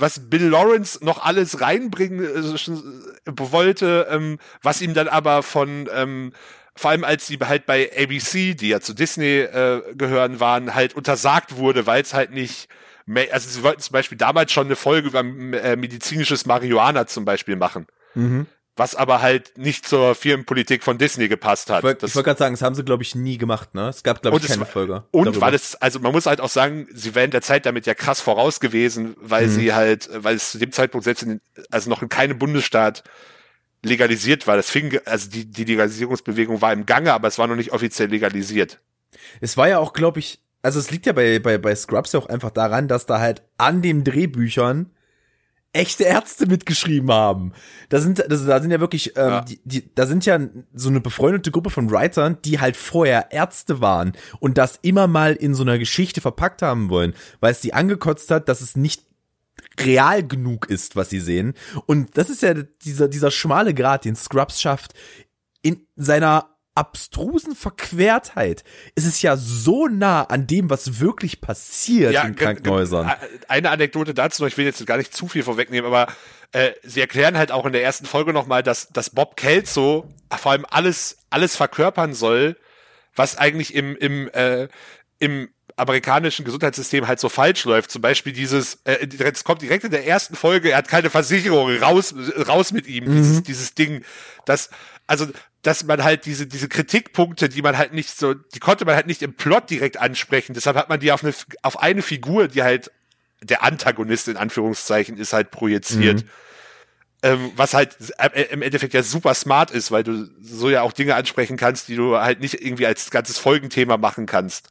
was Bill Lawrence noch alles reinbringen äh, wollte, ähm, was ihm dann aber von, ähm, vor allem als sie halt bei ABC, die ja zu Disney äh, gehören waren, halt untersagt wurde, weil es halt nicht mehr, also sie wollten zum Beispiel damals schon eine Folge über äh, medizinisches Marihuana zum Beispiel machen. Mhm was aber halt nicht zur Firmenpolitik von Disney gepasst hat. Ich wollte wollt gerade sagen, das haben sie, glaube ich, nie gemacht, ne? Es gab, glaube ich, keine Folge. Und darüber. weil es, also man muss halt auch sagen, sie wären der Zeit damit ja krass voraus gewesen, weil mhm. sie halt, weil es zu dem Zeitpunkt selbst in, also noch in keinem Bundesstaat legalisiert war. Das fing, also die, die Legalisierungsbewegung war im Gange, aber es war noch nicht offiziell legalisiert. Es war ja auch, glaube ich, also es liegt ja bei, bei, bei Scrubs ja auch einfach daran, dass da halt an den Drehbüchern echte Ärzte mitgeschrieben haben. Da sind, das, da sind ja wirklich, ähm, ja. Die, die, da sind ja so eine befreundete Gruppe von Writern, die halt vorher Ärzte waren und das immer mal in so einer Geschichte verpackt haben wollen, weil es die angekotzt hat, dass es nicht real genug ist, was sie sehen. Und das ist ja dieser, dieser schmale Grad, den Scrubs schafft, in seiner abstrusen Verquertheit ist es ja so nah an dem, was wirklich passiert ja, in Krankenhäusern. Eine Anekdote dazu, ich will jetzt gar nicht zu viel vorwegnehmen, aber äh, sie erklären halt auch in der ersten Folge nochmal, dass, dass Bob Kelso vor allem alles, alles verkörpern soll, was eigentlich im, im, äh, im amerikanischen Gesundheitssystem halt so falsch läuft. Zum Beispiel dieses, äh, es kommt direkt in der ersten Folge, er hat keine Versicherung, raus, raus mit ihm, mhm. dieses, dieses Ding, das, also dass man halt diese, diese Kritikpunkte, die man halt nicht so, die konnte man halt nicht im Plot direkt ansprechen. Deshalb hat man die auf eine, auf eine Figur, die halt der Antagonist in Anführungszeichen ist, halt projiziert. Mhm. Ähm, was halt im Endeffekt ja super smart ist, weil du so ja auch Dinge ansprechen kannst, die du halt nicht irgendwie als ganzes Folgenthema machen kannst.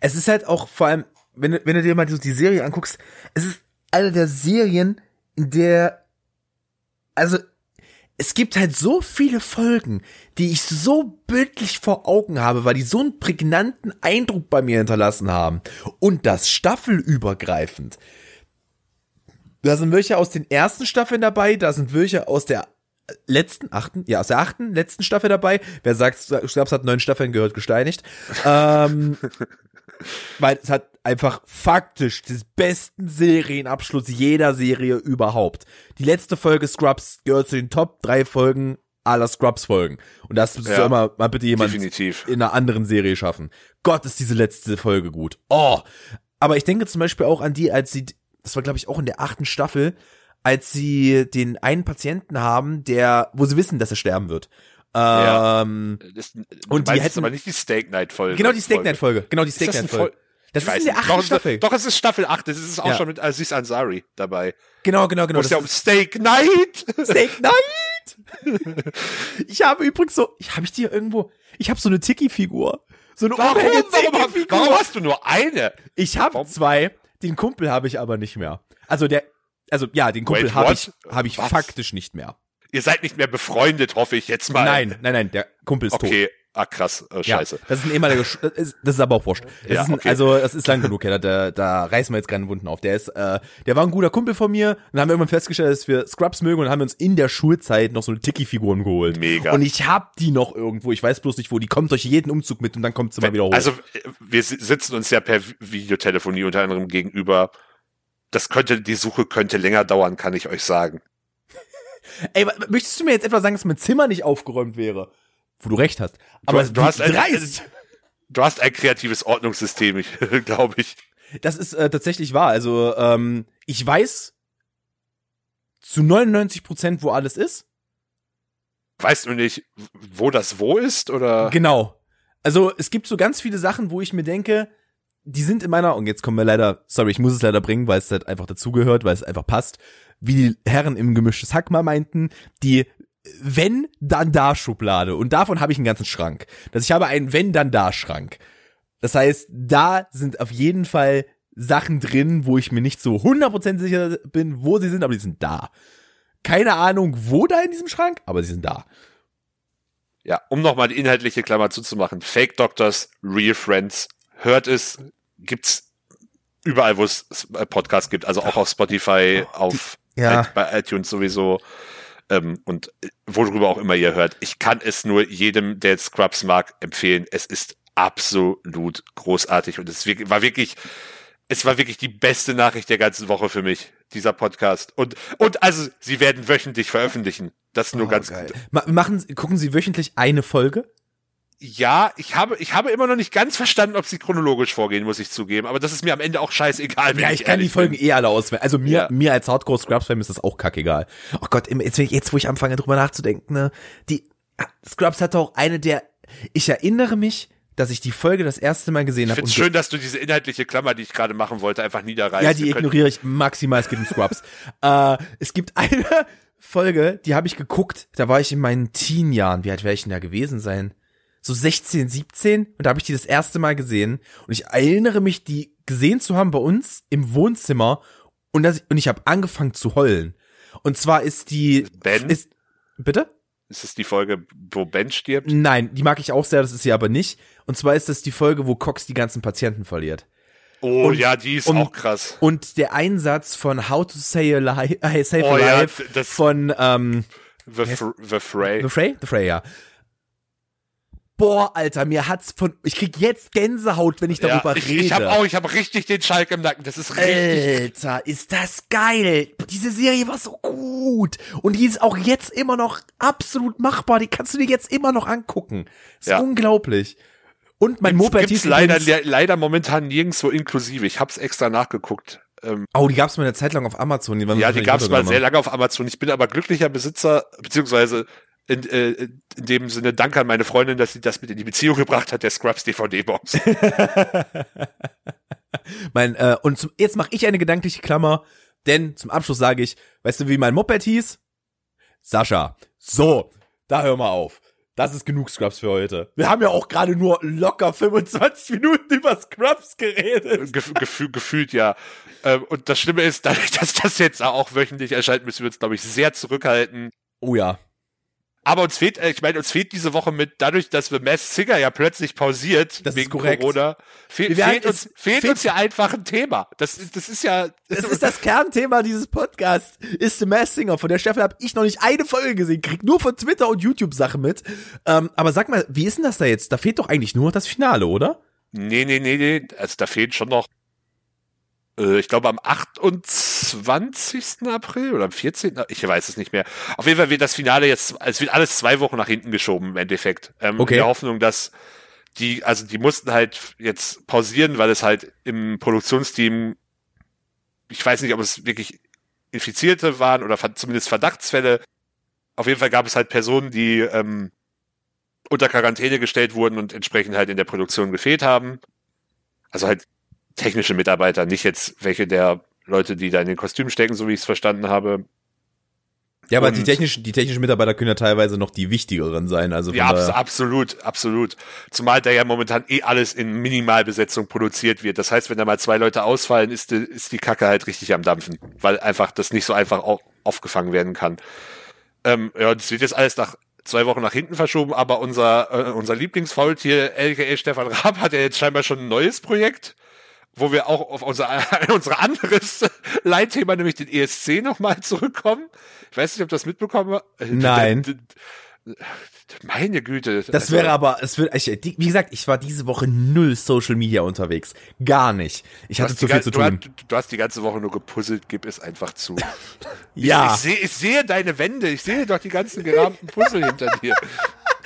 Es ist halt auch vor allem, wenn du, wenn du dir mal die Serie anguckst, es ist eine der Serien, in der, also es gibt halt so viele Folgen, die ich so bildlich vor Augen habe, weil die so einen prägnanten Eindruck bei mir hinterlassen haben. Und das staffelübergreifend. Da sind welche aus den ersten Staffeln dabei, da sind welche aus der letzten, achten, ja, aus der achten, letzten Staffel dabei. Wer sagt, Scraps hat neun Staffeln gehört, gesteinigt. ähm, weil es hat einfach faktisch den besten Serienabschluss jeder Serie überhaupt. Die letzte Folge Scrubs gehört zu den Top drei Folgen aller Scrubs-Folgen. Und das ja, soll mal, mal bitte jemand definitiv. in einer anderen Serie schaffen. Gott, ist diese letzte Folge gut. Oh. Aber ich denke zum Beispiel auch an die, als sie, das war glaube ich auch in der achten Staffel, als sie den einen Patienten haben, der, wo sie wissen, dass er sterben wird. Ähm, ja. das, und die hätten aber nicht die Steak Night Folge. Genau die Steak Night Folge. Genau die Steak Night Folge. Das ist in der achten doch, Staffel. Doch, es ist Staffel 8. Das ist auch ja. schon mit Aziz Ansari dabei. Genau, genau, genau. Das ist ja um Steak Night. Steak Night. ich habe übrigens so, ich habe ich dir irgendwo, ich habe so eine Tiki-Figur. So eine warum, warum, warum hast du nur eine? Ich habe zwei. Den Kumpel habe ich aber nicht mehr. Also der, also ja, den Kumpel habe ich, habe ich faktisch nicht mehr. Ihr seid nicht mehr befreundet, hoffe ich jetzt mal. Nein, nein, nein, der Kumpel ist okay. tot. Okay, Ah, krass, oh, scheiße. Ja, das ist ein ehemaliger, Sch das ist aber auch wurscht. Das ja, ist ein, okay. Also, das ist lang genug, ja, da, da reißen wir jetzt keine Wunden auf. Der ist, äh, der war ein guter Kumpel von mir, und dann haben wir irgendwann festgestellt, dass wir Scrubs mögen und haben uns in der Schulzeit noch so eine Tiki-Figuren geholt. Mega. Und ich hab die noch irgendwo, ich weiß bloß nicht wo, die kommt durch jeden Umzug mit und dann kommt sie mal wieder hoch. Also, wir sitzen uns ja per Videotelefonie unter anderem gegenüber. Das könnte, die Suche könnte länger dauern, kann ich euch sagen. Ey, möchtest du mir jetzt etwa sagen, dass mein Zimmer nicht aufgeräumt wäre? wo du recht hast. Aber du, du hast ein, dreist. Du hast ein kreatives Ordnungssystem, glaube ich. Das ist äh, tatsächlich wahr. Also ähm, ich weiß zu 99 Prozent, wo alles ist. Weißt du nicht, wo das wo ist, oder? Genau. Also es gibt so ganz viele Sachen, wo ich mir denke, die sind in meiner, und jetzt kommen wir leider, sorry, ich muss es leider bringen, weil es halt einfach dazugehört, weil es einfach passt, wie die Herren im gemischtes Hack mal meinten, die wenn, dann da Schublade. Und davon habe ich einen ganzen Schrank. Das ich habe einen wenn, dann da Schrank. Das heißt, da sind auf jeden Fall Sachen drin, wo ich mir nicht so 100% sicher bin, wo sie sind, aber die sind da. Keine Ahnung, wo da in diesem Schrank, aber sie sind da. Ja, um nochmal die inhaltliche Klammer zuzumachen. Fake Doctors, Real Friends, hört es, gibt's überall, wo es Podcasts gibt, also auch auf Spotify, auf ja. bei iTunes sowieso ähm, und äh, worüber auch immer ihr hört. Ich kann es nur jedem, der Scrubs mag, empfehlen. Es ist absolut großartig und es war wirklich, es war wirklich die beste Nachricht der ganzen Woche für mich, dieser Podcast. Und, und also, sie werden wöchentlich veröffentlichen. Das nur oh, ganz geil. Machen, gucken Sie wöchentlich eine Folge? Ja, ich habe, ich habe immer noch nicht ganz verstanden, ob sie chronologisch vorgehen, muss ich zugeben. Aber das ist mir am Ende auch scheißegal. Ja, ich, ich kann die Folgen bin. eh alle auswählen. Also mir, ja. mir als Hardcore Scrubs-Fan ist das auch kackegal. Oh Gott, jetzt, jetzt, wo ich anfange drüber nachzudenken, ne, die, Scrubs hatte auch eine der, ich erinnere mich, dass ich die Folge das erste Mal gesehen habe. Ich finde schön, dass du diese inhaltliche Klammer, die ich gerade machen wollte, einfach niederreißt. Ja, die ignoriere ich maximal, es geht um Scrubs. äh, es gibt eine Folge, die habe ich geguckt, da war ich in meinen Teen-Jahren. Wie alt wäre ich denn da gewesen sein? So 16, 17 und da habe ich die das erste Mal gesehen und ich erinnere mich, die gesehen zu haben bei uns im Wohnzimmer und, das, und ich habe angefangen zu heulen. Und zwar ist die Ben ist bitte? Ist es die Folge, wo Ben stirbt? Nein, die mag ich auch sehr, das ist sie aber nicht. Und zwar ist das die Folge, wo Cox die ganzen Patienten verliert. Oh und, ja, die ist und, auch krass. Und der Einsatz von How to Say Alive, Save oh, Alive ja, von ähm, The, The Fray. The Fray? The Fray, ja boah, Alter, mir hat's von, ich krieg jetzt Gänsehaut, wenn ich darüber ja, ich, rede. Ich hab auch, ich hab richtig den Schalk im Nacken, das ist richtig. Alter, ist das geil. Diese Serie war so gut. Und die ist auch jetzt immer noch absolut machbar, die kannst du dir jetzt immer noch angucken. Ist ja. unglaublich. Und mein Moped ist leider, leider momentan nirgendwo inklusive. Ich hab's extra nachgeguckt. Ähm, oh, die gab's mal eine Zeit lang auf Amazon. Die ja, die gab's mal sehr lange auf Amazon. Ich bin aber glücklicher Besitzer, beziehungsweise in, äh, in dem Sinne Dank an meine Freundin, dass sie das mit in die Beziehung gebracht hat, der Scrubs DVD-Box. mein, äh, und zum, jetzt mache ich eine gedankliche Klammer, denn zum Abschluss sage ich, weißt du, wie mein Moped hieß? Sascha. So, da hör mal auf. Das ist genug Scrubs für heute. Wir haben ja auch gerade nur locker 25 Minuten über Scrubs geredet. Gef gefühl, gefühlt ja. Ähm, und das Schlimme ist, dadurch, dass das jetzt auch wöchentlich erscheint, müssen wir uns, glaube ich, sehr zurückhalten. Oh ja Aber uns fehlt, äh, ich meine, uns fehlt diese Woche mit, dadurch, dass wir Mass Singer ja plötzlich pausiert das wegen Corona, fehl, fehlt, uns, fehlt, fehlt uns ja einfach ein Thema. Das, das ist ja. Das ist das Kernthema dieses Podcasts. Ist The Mass Singer. Von der Staffel habe ich noch nicht eine Folge gesehen. Krieg nur von Twitter und YouTube Sachen mit. Ähm, aber sag mal, wie ist denn das da jetzt? Da fehlt doch eigentlich nur noch das Finale, oder? Nee, nee, nee, nee. Also da fehlt schon noch äh, ich glaube am 28. April oder am 14. Ich weiß es nicht mehr. Auf jeden Fall wird das Finale jetzt, es wird alles zwei Wochen nach hinten geschoben im Endeffekt. Ähm, okay. In der Hoffnung, dass die, also die mussten halt jetzt pausieren, weil es halt im Produktionsteam, ich weiß nicht, ob es wirklich Infizierte waren oder zumindest Verdachtsfälle. Auf jeden Fall gab es halt Personen, die ähm, unter Quarantäne gestellt wurden und entsprechend halt in der Produktion gefehlt haben. Also halt technische Mitarbeiter, nicht jetzt welche der Leute, die da in den Kostümen stecken, so wie ich es verstanden habe. Ja, aber und die technischen, die technischen Mitarbeiter können ja teilweise noch die wichtigeren sein. Also ja, abs absolut, absolut. Zumal da ja momentan eh alles in Minimalbesetzung produziert wird. Das heißt, wenn da mal zwei Leute ausfallen, ist die, ist die Kacke halt richtig am Dampfen, weil einfach das nicht so einfach aufgefangen werden kann. Ähm, ja, das wird jetzt alles nach zwei Wochen nach hinten verschoben, aber unser, äh, unser Lieblingsfaultier, LKE Stefan Raab, hat ja jetzt scheinbar schon ein neues Projekt wo wir auch auf unser, unser anderes Leitthema, nämlich den ESC nochmal zurückkommen. Ich weiß nicht, ob das mitbekommen Nein. Meine Güte. Das also, wäre aber, es wird, ich, wie gesagt, ich war diese Woche null Social Media unterwegs. Gar nicht. Ich hatte zu viel zu tun. Du, du, hast die ganze Woche nur gepuzzelt, gib es einfach zu. ja. Ich, ich, sehe, ich sehe deine Wände, ich sehe doch die ganzen gerahmten Puzzle hinter dir.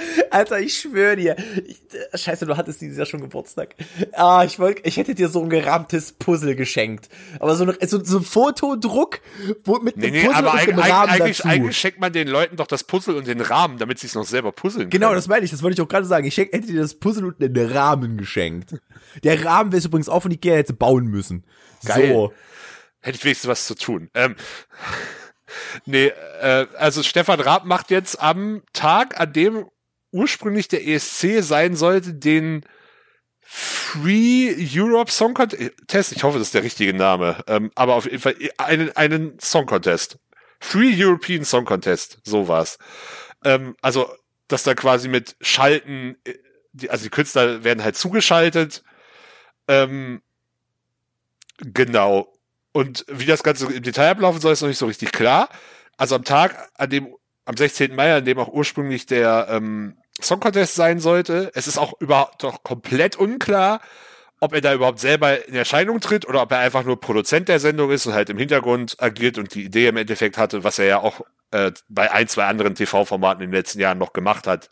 Alter, ich schwöre dir. Ich, äh, scheiße, du hattest dieses Jahr schon Geburtstag. Ah, ich wollte, ich hätte dir so ein gerahmtes Puzzle geschenkt. Aber so, eine, so, so ein Fotodruck wo, mit nee, einem nee, Puzzle aber und dem Rahmen eigentlich, dazu. eigentlich schenkt man den Leuten doch das Puzzle und den Rahmen, damit sie es noch selber puzzeln Genau, können. das meine ich. Das wollte ich auch gerade sagen. Ich schenk, hätte dir das Puzzle und den Rahmen geschenkt. Der Rahmen wäre übrigens auch von Ikea hätte bauen müssen. Geil. So. Hätte ich wenigstens was zu tun. Ähm, nee, äh, also Stefan Raab macht jetzt am Tag, an dem ursprünglich der ESC sein sollte, den Free Europe Song Contest. Ich hoffe, das ist der richtige Name. Ähm, aber auf jeden Fall einen, einen Song Contest. Free European Song Contest. So war's. Ähm, also, dass da quasi mit Schalten, äh, die, also die Künstler werden halt zugeschaltet. Ähm, genau. Und wie das Ganze im Detail ablaufen soll, ist noch nicht so richtig klar. Also am Tag, an dem, am 16. Mai, an dem auch ursprünglich der ähm, Song Contest sein sollte. Es ist auch überhaupt doch komplett unklar, ob er da überhaupt selber in Erscheinung tritt oder ob er einfach nur Produzent der Sendung ist und halt im Hintergrund agiert und die Idee im Endeffekt hatte, was er ja auch äh, bei ein, zwei anderen TV-Formaten in den letzten Jahren noch gemacht hat.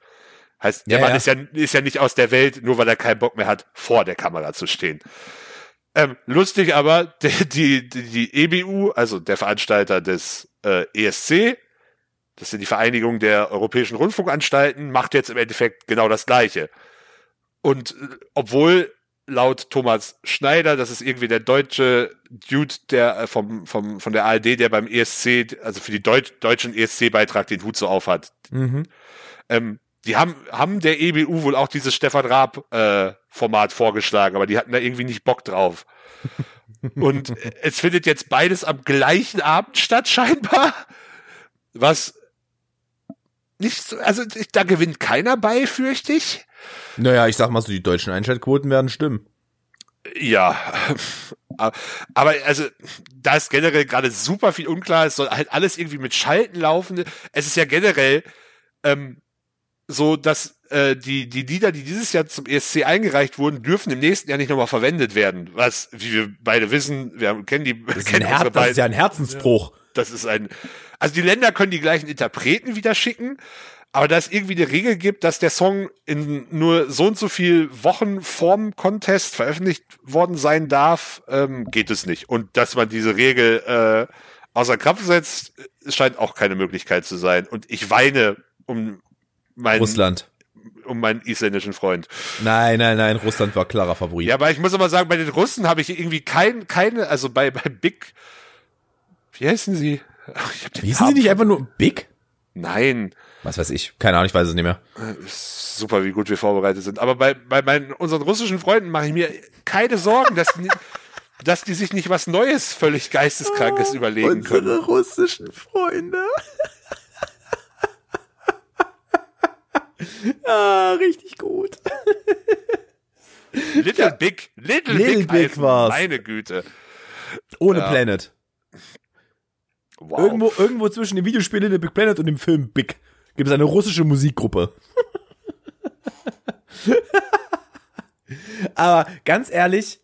Heißt, der ja, Mann ja. Ist, ja, ist ja nicht aus der Welt, nur weil er keinen Bock mehr hat, vor der Kamera zu stehen. Ähm, lustig aber, die, die, die EBU, also der Veranstalter des äh, ESC, das sind die Vereinigung der europäischen Rundfunkanstalten, macht jetzt im Endeffekt genau das Gleiche. Und äh, obwohl laut Thomas Schneider, das ist irgendwie der deutsche Dude, der äh, vom, vom, von der ARD, der beim ESC, also für die Deut deutschen ESC-Beitrag den Hut so aufhat. Mhm. Ähm, die haben, haben der EBU wohl auch dieses Stefan Raab-Format äh, vorgeschlagen, aber die hatten da irgendwie nicht Bock drauf. Und es findet jetzt beides am gleichen Abend statt, scheinbar. Was nicht so, also da gewinnt keiner bei, fürchte ich. Naja, ich sag mal so, die deutschen Einschaltquoten werden stimmen. Ja, aber also da ist generell gerade super viel unklar. Es soll halt alles irgendwie mit Schalten laufen. Es ist ja generell ähm, so, dass äh, die die Lieder, die dieses Jahr zum ESC eingereicht wurden, dürfen im nächsten Jahr nicht nochmal verwendet werden. Was, wie wir beide wissen, wir kennen die. Das, kennen ist, Her das ist ja ein Herzensbruch. Das ist ein also die Länder können die gleichen Interpreten wieder schicken, aber da es irgendwie eine Regel gibt, dass der Song in nur so und so viel Wochen vorm Contest veröffentlicht worden sein darf, ähm, geht es nicht. Und dass man diese Regel äh, außer Kraft setzt, scheint auch keine Möglichkeit zu sein. Und ich weine um meinen Russland um meinen isländischen Freund. Nein, nein, nein, Russland war klarer Favorit. Ja, aber ich muss aber sagen, bei den Russen habe ich irgendwie kein, keine, also bei, bei Big, wie heißen sie? Hießen sie nicht einfach nur Big? Nein. Was weiß ich. Keine Ahnung, ich weiß es nicht mehr. Super, wie gut wir vorbereitet sind. Aber bei, bei meinen, unseren russischen Freunden mache ich mir keine Sorgen, dass die, dass die sich nicht was Neues, völlig Geisteskrankes oh, überlegen unsere können. Unsere russischen Freunde. ah, richtig gut. Little ja. Big, Little, Little Big, Big war's. Meine Güte. Ohne ja. Planet. Wow. Irgendwo, irgendwo zwischen dem Videospiel Little Big Planet und dem Film Big gibt es eine russische Musikgruppe. Aber ganz ehrlich,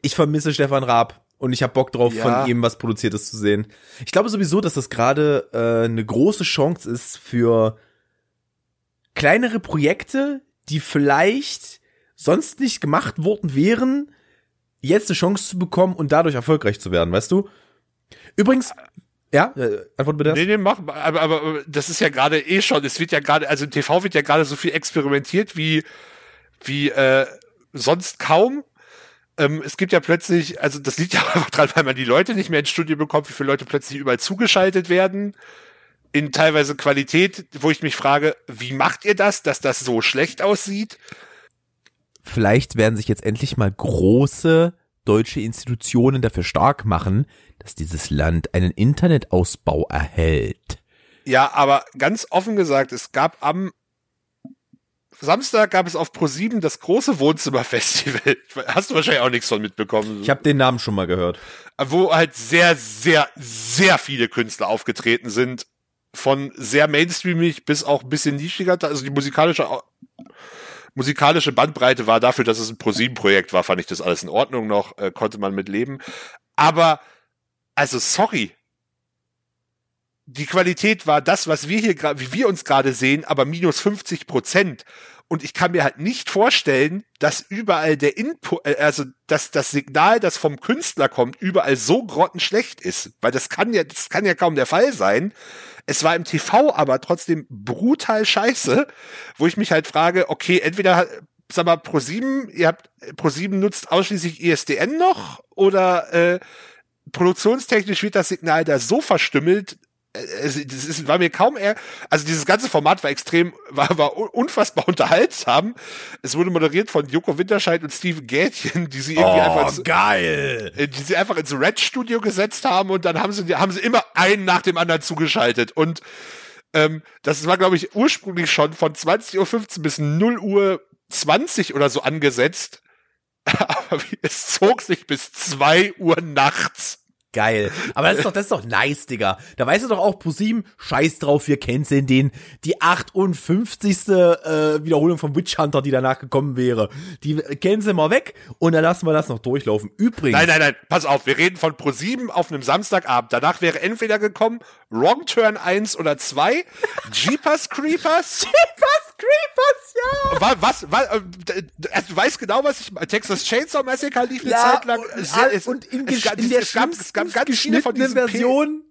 ich vermisse Stefan Raab und ich habe Bock drauf, ja. von ihm was Produziertes zu sehen. Ich glaube sowieso, dass das gerade äh, eine große Chance ist für kleinere Projekte, die vielleicht sonst nicht gemacht worden wären, jetzt eine Chance zu bekommen und dadurch erfolgreich zu werden, weißt du? Übrigens, ja, äh, antwort bitte. Nee, nee, mach, aber, aber das ist ja gerade eh schon, es wird ja gerade, also im TV wird ja gerade so viel experimentiert wie, wie äh, sonst kaum. Ähm, es gibt ja plötzlich, also das liegt ja einfach dran, weil man die Leute nicht mehr ins Studio bekommt, wie viele Leute plötzlich überall zugeschaltet werden. In teilweise Qualität, wo ich mich frage, wie macht ihr das, dass das so schlecht aussieht? Vielleicht werden sich jetzt endlich mal große deutsche Institutionen dafür stark machen, dass dieses Land einen Internetausbau erhält. Ja, aber ganz offen gesagt, es gab am Samstag gab es auf Pro7 das große Wohnzimmerfestival. Hast du wahrscheinlich auch nichts von mitbekommen. Ich habe den Namen schon mal gehört. Wo halt sehr, sehr, sehr viele Künstler aufgetreten sind. Von sehr mainstreamig bis auch ein bisschen nischiger. Also die musikalische, musikalische Bandbreite war dafür, dass es ein Pro7-Projekt war, fand ich das alles in Ordnung noch, äh, konnte man mit leben. Aber also sorry. Die Qualität war das, was wir hier gerade, wie wir uns gerade sehen, aber minus 50 Prozent. Und ich kann mir halt nicht vorstellen, dass überall der Input, äh, also dass das Signal, das vom Künstler kommt, überall so grottenschlecht ist. Weil das kann ja, das kann ja kaum der Fall sein. Es war im TV aber trotzdem brutal scheiße, wo ich mich halt frage, okay, entweder sag mal, Pro7, ihr habt Pro7 nutzt ausschließlich ISDN noch oder äh, produktionstechnisch wird das Signal da so verstümmelt, es, das ist, war mir kaum eher, also dieses ganze Format war extrem, war, war unfassbar unterhaltsam. Es wurde moderiert von Joko Winterscheid und Steven Gätchen, die sie irgendwie oh, einfach ins, geil. Äh, die sie einfach ins Red Studio gesetzt haben und dann haben sie, haben sie immer einen nach dem anderen zugeschaltet und ähm, das war, glaube ich, ursprünglich schon von 20.15 Uhr bis 0 Uhr 20 oder so angesetzt. Aber es zog sich bis 2 Uhr nachts. Geil. Aber das ist doch, das ist doch nice, Digga. Da weißt du doch auch, ProSieben, scheiß drauf, wir canceln den. Die 58. Äh, Wiederholung vom Witch Hunter, die danach gekommen wäre. Die canceln wir weg und dann lassen wir das noch durchlaufen. Übrigens. Nein, nein, nein, pass auf, wir reden von ProSieben auf einem Samstagabend. Danach wäre entweder gekommen Wrong Turn 1 oder 2, Jeepers Creepers. Jeepers Creepers, ja! Was, was, was äh, also du weißt genau, was ich, Texas Chainsaw Massacre lief eine ja, Zeit lang. Und, es, und in, es, in der es gab, es gab ganz geschnittenen Version,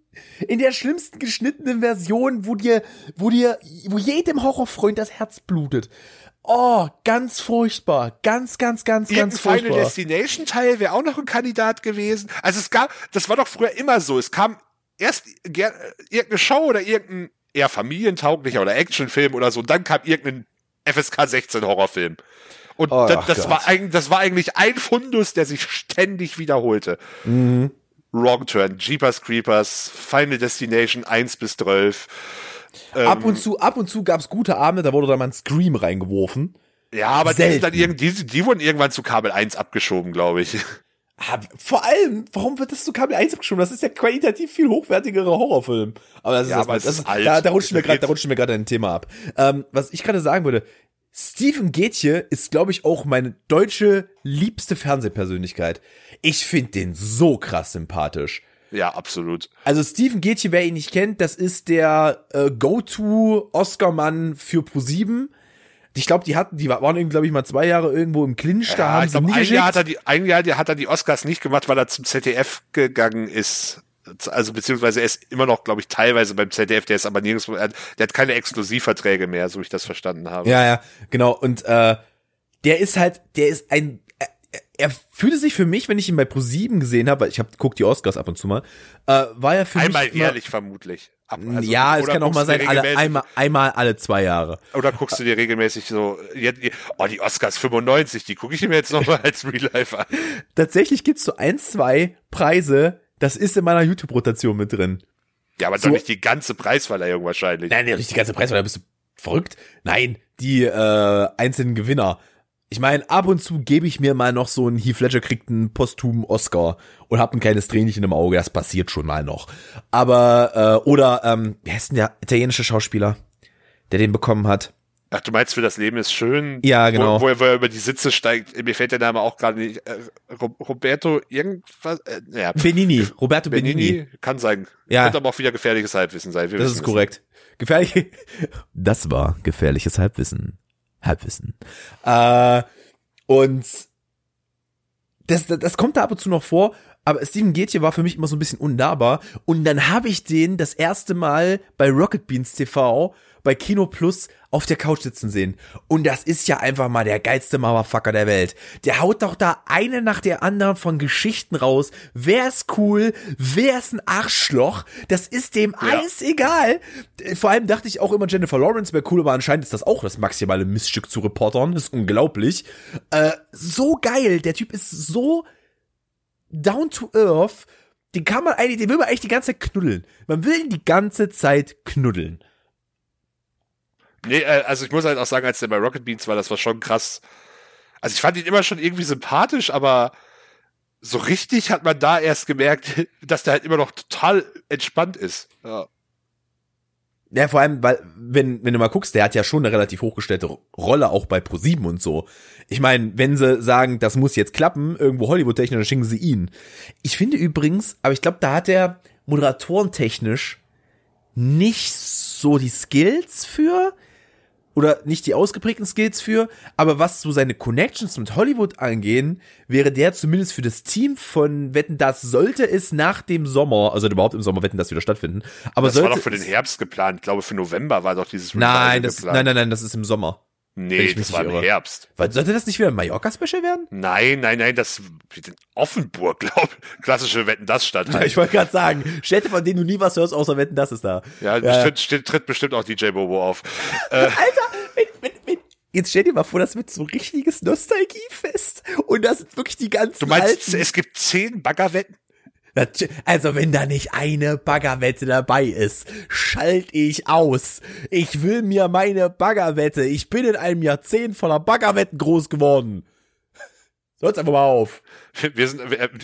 in der schlimmsten geschnittenen Version, wo dir, wo dir, wo jedem Horrorfreund das Herz blutet. Oh, ganz furchtbar. Ganz, ganz, ganz, Irgendein ganz furchtbar. Final Destination Teil wäre auch noch ein Kandidat gewesen. Also es gab, das war doch früher immer so. Es kam erst irgendeine Show oder irgendein eher familientauglicher oder Actionfilm oder so, und dann kam irgendein FSK 16 Horrorfilm. Und oh, das, das war eigentlich, das war eigentlich ein Fundus, der sich ständig wiederholte. Mhm. Wrong Turn, Jeepers Creepers, Final Destination 1 bis 12. Ähm, ab und zu, ab und zu gab's gute Abende, da wurde dann mal ein Scream reingeworfen. Ja, aber die, dann irgendwie, die, die wurden irgendwann zu Kabel 1 abgeschoben, glaube ich. Vor allem, warum wird das zu Kabel 1 abgeschoben? Das ist ja qualitativ viel hochwertigere Horrorfilm. Aber das ist, ja, das, aber das, ist alt. Da, da rutschen wir gerade, da rutschen wir gerade ein Thema ab. Ähm, was ich gerade sagen würde, Steven Gätje ist, glaube ich, auch meine deutsche liebste Fernsehpersönlichkeit. Ich finde den so krass sympathisch. Ja, absolut. Also Steven Gätje, wer ihn nicht kennt, das ist der äh, Go-To-Oscar-Mann für ProSieben. Ich glaube, die hatten, die waren glaube ich mal zwei Jahre irgendwo im Clinch. Ja, da haben ich glaub, ein Jahr hat er die, ein Jahr hat er die Oscars nicht gemacht, weil er zum ZDF gegangen ist also beziehungsweise er ist immer noch, glaube ich, teilweise beim ZDF, der ist aber nirgendwo, der hat keine Exklusivverträge mehr, so wie ich das verstanden habe. Ja, ja, genau. Und äh, der ist halt, der ist ein, er, er fühlte sich für mich, wenn ich ihn bei Pro7 gesehen habe, weil ich habe guck die Oscars ab und zu mal, äh, war er für Einmal mich jährlich vermutlich. Also, ja, es kann auch mal sein, alle, einmal, einmal alle zwei Jahre. Oder guckst du dir regelmäßig so, oh, die Oscars 95, die gucke ich mir jetzt nochmal als Real Life an. Tatsächlich gibt's so ein, zwei Preise, das ist in meiner YouTube-Rotation mit drin. Ja, aber so, doch nicht die ganze Preisverleihung wahrscheinlich. Nein, nicht die ganze Preisverleihung, bist du verrückt? Nein, die äh, einzelnen Gewinner. Ich meine, ab und zu gebe ich mir mal noch so einen Heath Ledger kriegt einen posthumen Oscar und hab ein kleines Tränchen im Auge. Das passiert schon mal noch. Aber, äh, oder, ähm, wie heißt denn der italienische Schauspieler, der den bekommen hat? Ach, du meinst, für das Leben ist schön? Ja, genau. Wo, wo, er, wo er über die Sitze steigt. Mir fällt der Name auch gerade nicht. Äh, Roberto irgendwas? Äh, ja. Benini. Roberto Benini. Benini. Kann sein. Ja. Könnte aber auch wieder gefährliches Halbwissen sein. Wir das ist korrekt. Gefährlich. Das war gefährliches Halbwissen. Halbwissen. Äh, und das, das, das kommt da ab und zu noch vor, aber Steven Gätje war für mich immer so ein bisschen unnahbar. Und dann habe ich den das erste Mal bei Rocket Beans TV bei Kino Plus auf der Couch sitzen sehen. Und das ist ja einfach mal der geilste Motherfucker der Welt. Der haut doch da eine nach der anderen von Geschichten raus. Wer ist cool? Wer ist ein Arschloch? Das ist dem ja. alles egal. Vor allem dachte ich auch immer, Jennifer Lawrence wäre cool, aber anscheinend ist das auch das maximale Missstück zu Reportern. Das ist unglaublich. Äh, so geil. Der Typ ist so down to earth. Den kann man eigentlich, den will man eigentlich die ganze Zeit knuddeln. Man will ihn die ganze Zeit knuddeln. Nee, äh, also ich muss halt auch sagen, als der bei Rocket Beans war, das war schon krass. Also ich fand ihn immer schon irgendwie sympathisch, aber so richtig hat man da erst gemerkt, dass der halt immer noch total entspannt ist. Ja. Ja, vor allem, weil, wenn, wenn du mal guckst, der hat ja schon eine relativ hochgestellte Rolle auch bei ProSieben und so. Ich meine, wenn sie sagen, das muss jetzt klappen, irgendwo Hollywood-technisch, dann schicken sie ihn. Ich finde übrigens, aber ich glaube, da hat er moderatorentechnisch nicht so die Skills für oder nicht die ausgeprägten Skills für, aber was so seine Connections mit Hollywood angehen, wäre der zumindest für das Team von Wetten das sollte es nach dem Sommer, also überhaupt im Sommer Wetten das wieder stattfinden. Aber das sollte war doch für den Herbst geplant. Ich glaube für November war doch dieses Nein, das, geplant. nein, nein, nein, das ist im Sommer. Nee, das war im irre. Herbst. Sollte das nicht wieder ein Mallorca-Special werden? Nein, nein, nein, das Offenburg, glaub Klassische Wetten, das statt. Ja, ich wollte gerade sagen, Städte, von denen du nie was hörst, außer Wetten, das ist da. Ja, ja. Tritt, tritt, tritt bestimmt auch DJ Bobo auf. äh. Alter, wenn, wenn, wenn, Jetzt stell dir mal vor, das wird so ein richtiges Nostalgiefest. Und das sind wirklich die ganzen. Du meinst, alten es gibt zehn Baggerwetten? Also wenn da nicht eine Baggerwette dabei ist, schalt ich aus. Ich will mir meine Baggerwette. Ich bin in einem Jahrzehnt voller Baggerwetten groß geworden. Hört's einfach mal auf. Wir sind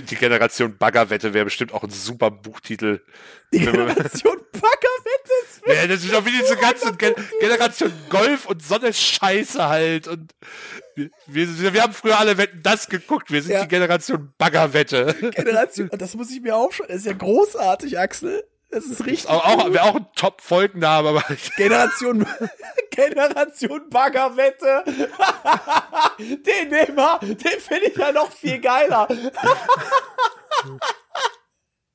die Generation Baggerwette wäre bestimmt auch ein super Buchtitel. Die Generation Baggerwette ja, das ist doch wie diese ganze Gen Generation Golf und Sonne Scheiße halt und wir, wir, wir, haben früher alle Wetten das geguckt. Wir sind ja. die Generation Baggerwette. Generation, das muss ich mir auch schon. Das ist ja großartig, Axel. Das ist richtig. Auch, auch, wäre auch ein Top-Folgenname, aber. Generation, Generation Baggerwette. den nehmen wir, den finde ich ja noch viel geiler.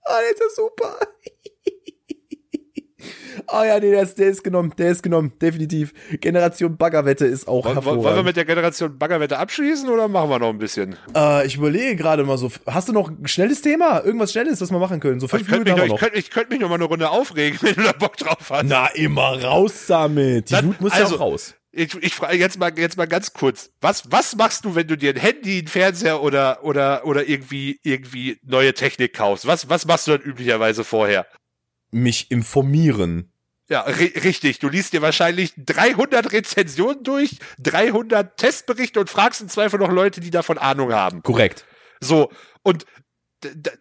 ah, ist ja super. Ah ja, nee, der ist, der ist genommen, der ist genommen, definitiv. Generation Baggerwette ist auch Wollen, hervorragend. Wollen wir mit der Generation Baggerwette abschließen oder machen wir noch ein bisschen? Äh, ich überlege gerade mal so, hast du noch ein schnelles Thema? Irgendwas Schnelles, was wir machen können? So fünf ich Minuten mich noch, Ich könnte könnt mich noch mal eine Runde aufregen, wenn du da Bock drauf hast. Na, immer raus damit. Die Dann, Wut muss also, ja auch raus. Ich, ich frage jetzt mal, jetzt mal ganz kurz. Was, was machst du, wenn du dir ein Handy, einen Fernseher oder, oder, oder irgendwie, irgendwie neue Technik kaufst? Was, was machst du dann üblicherweise vorher? Mich informieren. Ja, richtig. Du liest dir wahrscheinlich 300 Rezensionen durch, 300 Testberichte und fragst im Zweifel noch Leute, die davon Ahnung haben. Korrekt. So. Und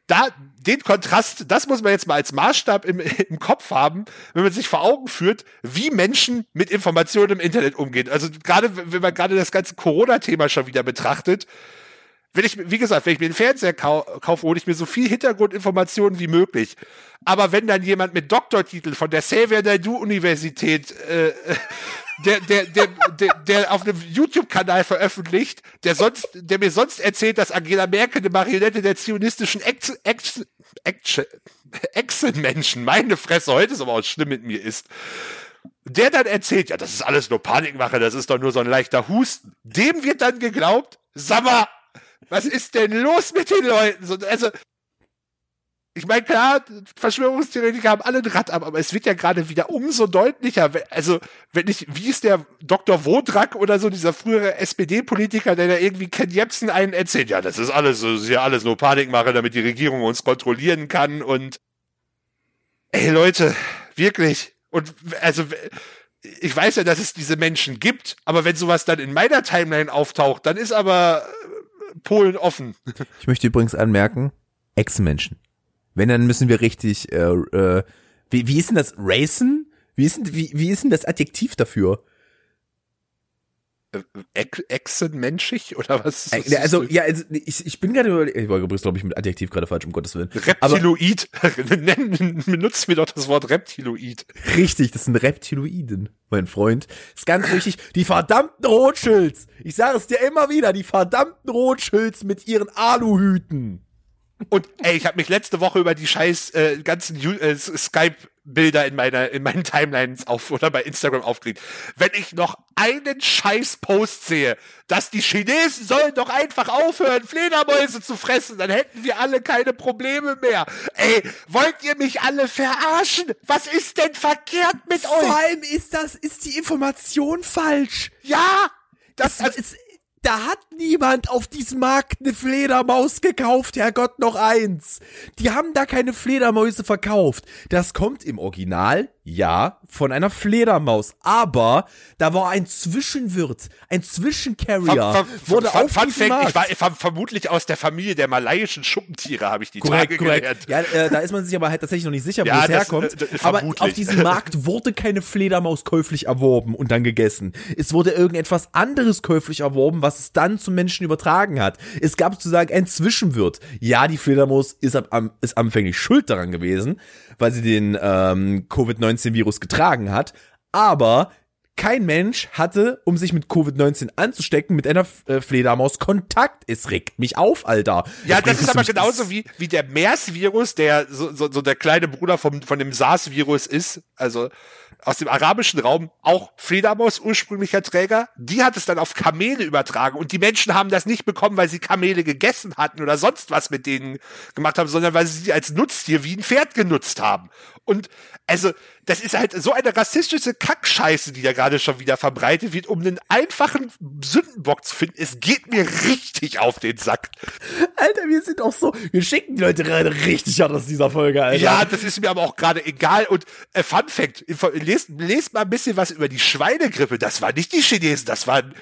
da, den Kontrast, das muss man jetzt mal als Maßstab im, im Kopf haben, wenn man sich vor Augen führt, wie Menschen mit Informationen im Internet umgehen. Also gerade, wenn man gerade das ganze Corona-Thema schon wieder betrachtet, wenn ich, wie gesagt, wenn ich mir einen Fernseher kau kaufe, hole ich mir so viel Hintergrundinformationen wie möglich. Aber wenn dann jemand mit Doktortitel von der Xavier Naidu Universität, äh, der, der, der, der, der auf einem YouTube-Kanal veröffentlicht, der sonst, der mir sonst erzählt, dass Angela Merkel eine Marionette der zionistischen Ex, Ex, Ex, Echsenmenschen, meine Fresse, heute ist aber auch schlimm mit mir ist, der dann erzählt, ja, das ist alles nur Panikmache, das ist doch nur so ein leichter Husten. Dem wird dann geglaubt, sag mal, was ist denn los mit den Leuten? So, also, ich meine, klar, Verschwörungstheoretiker haben alle ein Rad ab, aber es wird ja gerade wieder umso deutlicher. Also, wenn ich, wie ist der Dr. Wodrak oder so, dieser frühere SPD-Politiker, der da irgendwie Ken Jebsen einen erzählt, ja, das ist alles, das ist ja alles nur Panikmache, damit die Regierung uns kontrollieren kann und, ey Leute, wirklich. Und, also, ich weiß ja, dass es diese Menschen gibt, aber wenn sowas dann in meiner Timeline auftaucht, dann ist aber Polen offen. Ich möchte übrigens anmerken, Ex-Menschen. Wenn, dann müssen wir richtig, äh, äh, wie, wie ist denn das, racen? Wie ist denn, wie, wie ist denn das Adjektiv dafür? Echsenmenschig oder was? Ist das? Also ja, also, ich, ich bin gerade ich war übrigens glaube ich mit Adjektiv gerade falsch um Gottes willen. Reptiloid. Benutzt mir doch das Wort Reptiloid. Richtig, das sind Reptiloiden, mein Freund. ist ganz wichtig. Die verdammten Rothschilds. Ich sage es dir immer wieder, die verdammten Rothschilds mit ihren Aluhüten. Und ey, ich habe mich letzte Woche über die scheiß äh, ganzen äh, Skype Bilder in meiner in meinen Timelines auf oder bei Instagram aufgeregt. Wenn ich noch einen scheiß Post sehe, dass die Chinesen sollen doch einfach aufhören, Fledermäuse zu fressen, dann hätten wir alle keine Probleme mehr. Ey, wollt ihr mich alle verarschen? Was ist denn verkehrt mit Vor euch? Vor allem ist das ist die Information falsch. Ja, das, das ist da hat niemand auf diesem Markt eine Fledermaus gekauft, Herrgott, noch eins. Die haben da keine Fledermäuse verkauft. Das kommt im Original ja, von einer Fledermaus. Aber da war ein Zwischenwirt, ein Zwischencarrier. Ver, ver, wurde auf Fun Fact, ich war ver vermutlich aus der Familie der malaiischen Schuppentiere, habe ich die korrekt, Tage korrekt. gelernt. Ja, äh, da ist man sich aber halt tatsächlich noch nicht sicher, wo ja, es das, herkommt. Äh, aber auf diesem Markt wurde keine Fledermaus käuflich erworben und dann gegessen. Es wurde irgendetwas anderes käuflich erworben, was es dann zum Menschen übertragen hat. Es gab sozusagen ein Zwischenwirt. Ja, die Fledermaus ist, ab, ist anfänglich schuld daran gewesen, weil sie den ähm, Covid-19-Virus getragen hat. Aber kein Mensch hatte, um sich mit Covid-19 anzustecken, mit einer äh, Fledermaus Kontakt. Es regt mich auf, Alter. Ja, das, das ist aber genauso wie, wie der MERS-Virus, der so, so, so der kleine Bruder vom, von dem SARS-Virus ist. Also aus dem arabischen Raum, auch Fledermaus ursprünglicher Träger, die hat es dann auf Kamele übertragen und die Menschen haben das nicht bekommen, weil sie Kamele gegessen hatten oder sonst was mit denen gemacht haben, sondern weil sie sie als Nutztier wie ein Pferd genutzt haben. Und also, das ist halt so eine rassistische Kackscheiße, die da gerade schon wieder verbreitet wird, um einen einfachen Sündenbock zu finden. Es geht mir richtig auf den Sack. Alter, wir sind auch so, wir schicken die Leute gerade richtig an aus dieser Folge, Alter. Ja, das ist mir aber auch gerade egal. Und äh, Fun Fact, lest, lest mal ein bisschen was über die Schweinegrippe. Das war nicht die Chinesen, das waren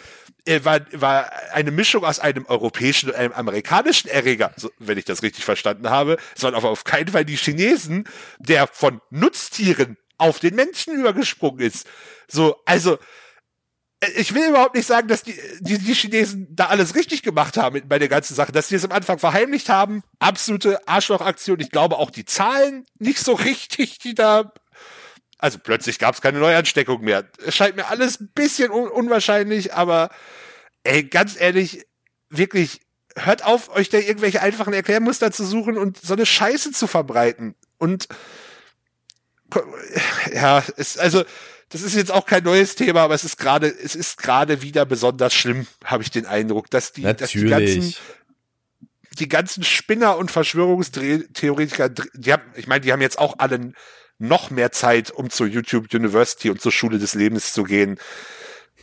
äh, war, war eine Mischung aus einem europäischen und einem amerikanischen Erreger, so, wenn ich das richtig verstanden habe. Es waren aber auf keinen Fall die Chinesen, der von Nutztieren auf den Menschen übergesprungen ist. So, also, äh, ich will überhaupt nicht sagen, dass die, die, die Chinesen da alles richtig gemacht haben bei der ganzen Sache, dass sie es am Anfang verheimlicht haben. Absolute Arschlochaktion. Ich glaube auch die Zahlen nicht so richtig, die da also plötzlich gab es keine Neuansteckung mehr. Es scheint mir alles ein bisschen un unwahrscheinlich, aber ey, ganz ehrlich, wirklich, hört auf, euch da irgendwelche einfachen Erklärmuster zu suchen und so eine Scheiße zu verbreiten. Und ja, es, also, das ist jetzt auch kein neues Thema, aber es ist gerade, es ist gerade wieder besonders schlimm, habe ich den Eindruck, dass die, dass die ganzen, die ganzen Spinner und Verschwörungstheoretiker, die haben, ich meine, die haben jetzt auch alle noch mehr Zeit, um zur YouTube University und zur Schule des Lebens zu gehen.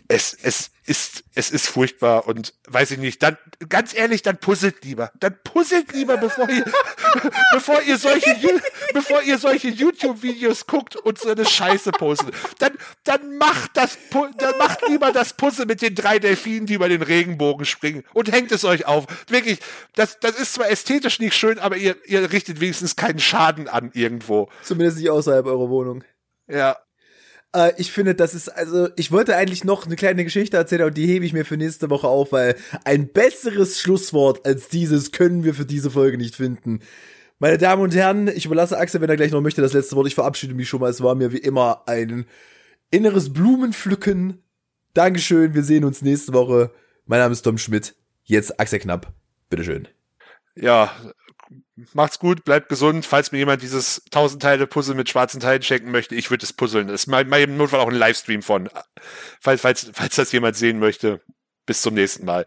Es, es ist, es ist furchtbar und weiß ich nicht, dann, ganz ehrlich, dann puzzelt lieber. Dann puzzelt lieber, bevor ihr, bevor ihr solche, bevor ihr solche YouTube-Videos guckt und so eine Scheiße postet. Dann, dann macht das, dann macht lieber das Puzzle mit den drei Delfinen, die über den Regenbogen springen und hängt es euch auf. Wirklich, das, das ist zwar ästhetisch nicht schön, aber ihr, ihr richtet wenigstens keinen Schaden an irgendwo. Zumindest nicht außerhalb eurer Wohnung. Ja, äh, ich finde, das ist, also, ich wollte eigentlich noch eine kleine Geschichte erzählen und die hebe ich mir für nächste Woche auf, weil ein besseres Schlusswort als dieses können wir für diese Folge nicht finden. Meine Damen und Herren, ich überlasse Axel, wenn er gleich noch möchte, das letzte Wort. Ich verabschiede mich schon mal. Es war mir wie immer ein inneres Blumenpflücken. Dankeschön, wir sehen uns nächste Woche. Mein Name ist Tom Schmidt. Jetzt Axel Knapp. Bitteschön. Ja, macht's gut, bleibt gesund. Falls mir jemand dieses 1000 Teile Puzzle mit schwarzen Teilen schenken möchte, ich würde es puzzeln. Das ist mal, mal im Notfall auch ein Livestream von. Falls, falls, falls das jemand sehen möchte. Bis zum nächsten Mal.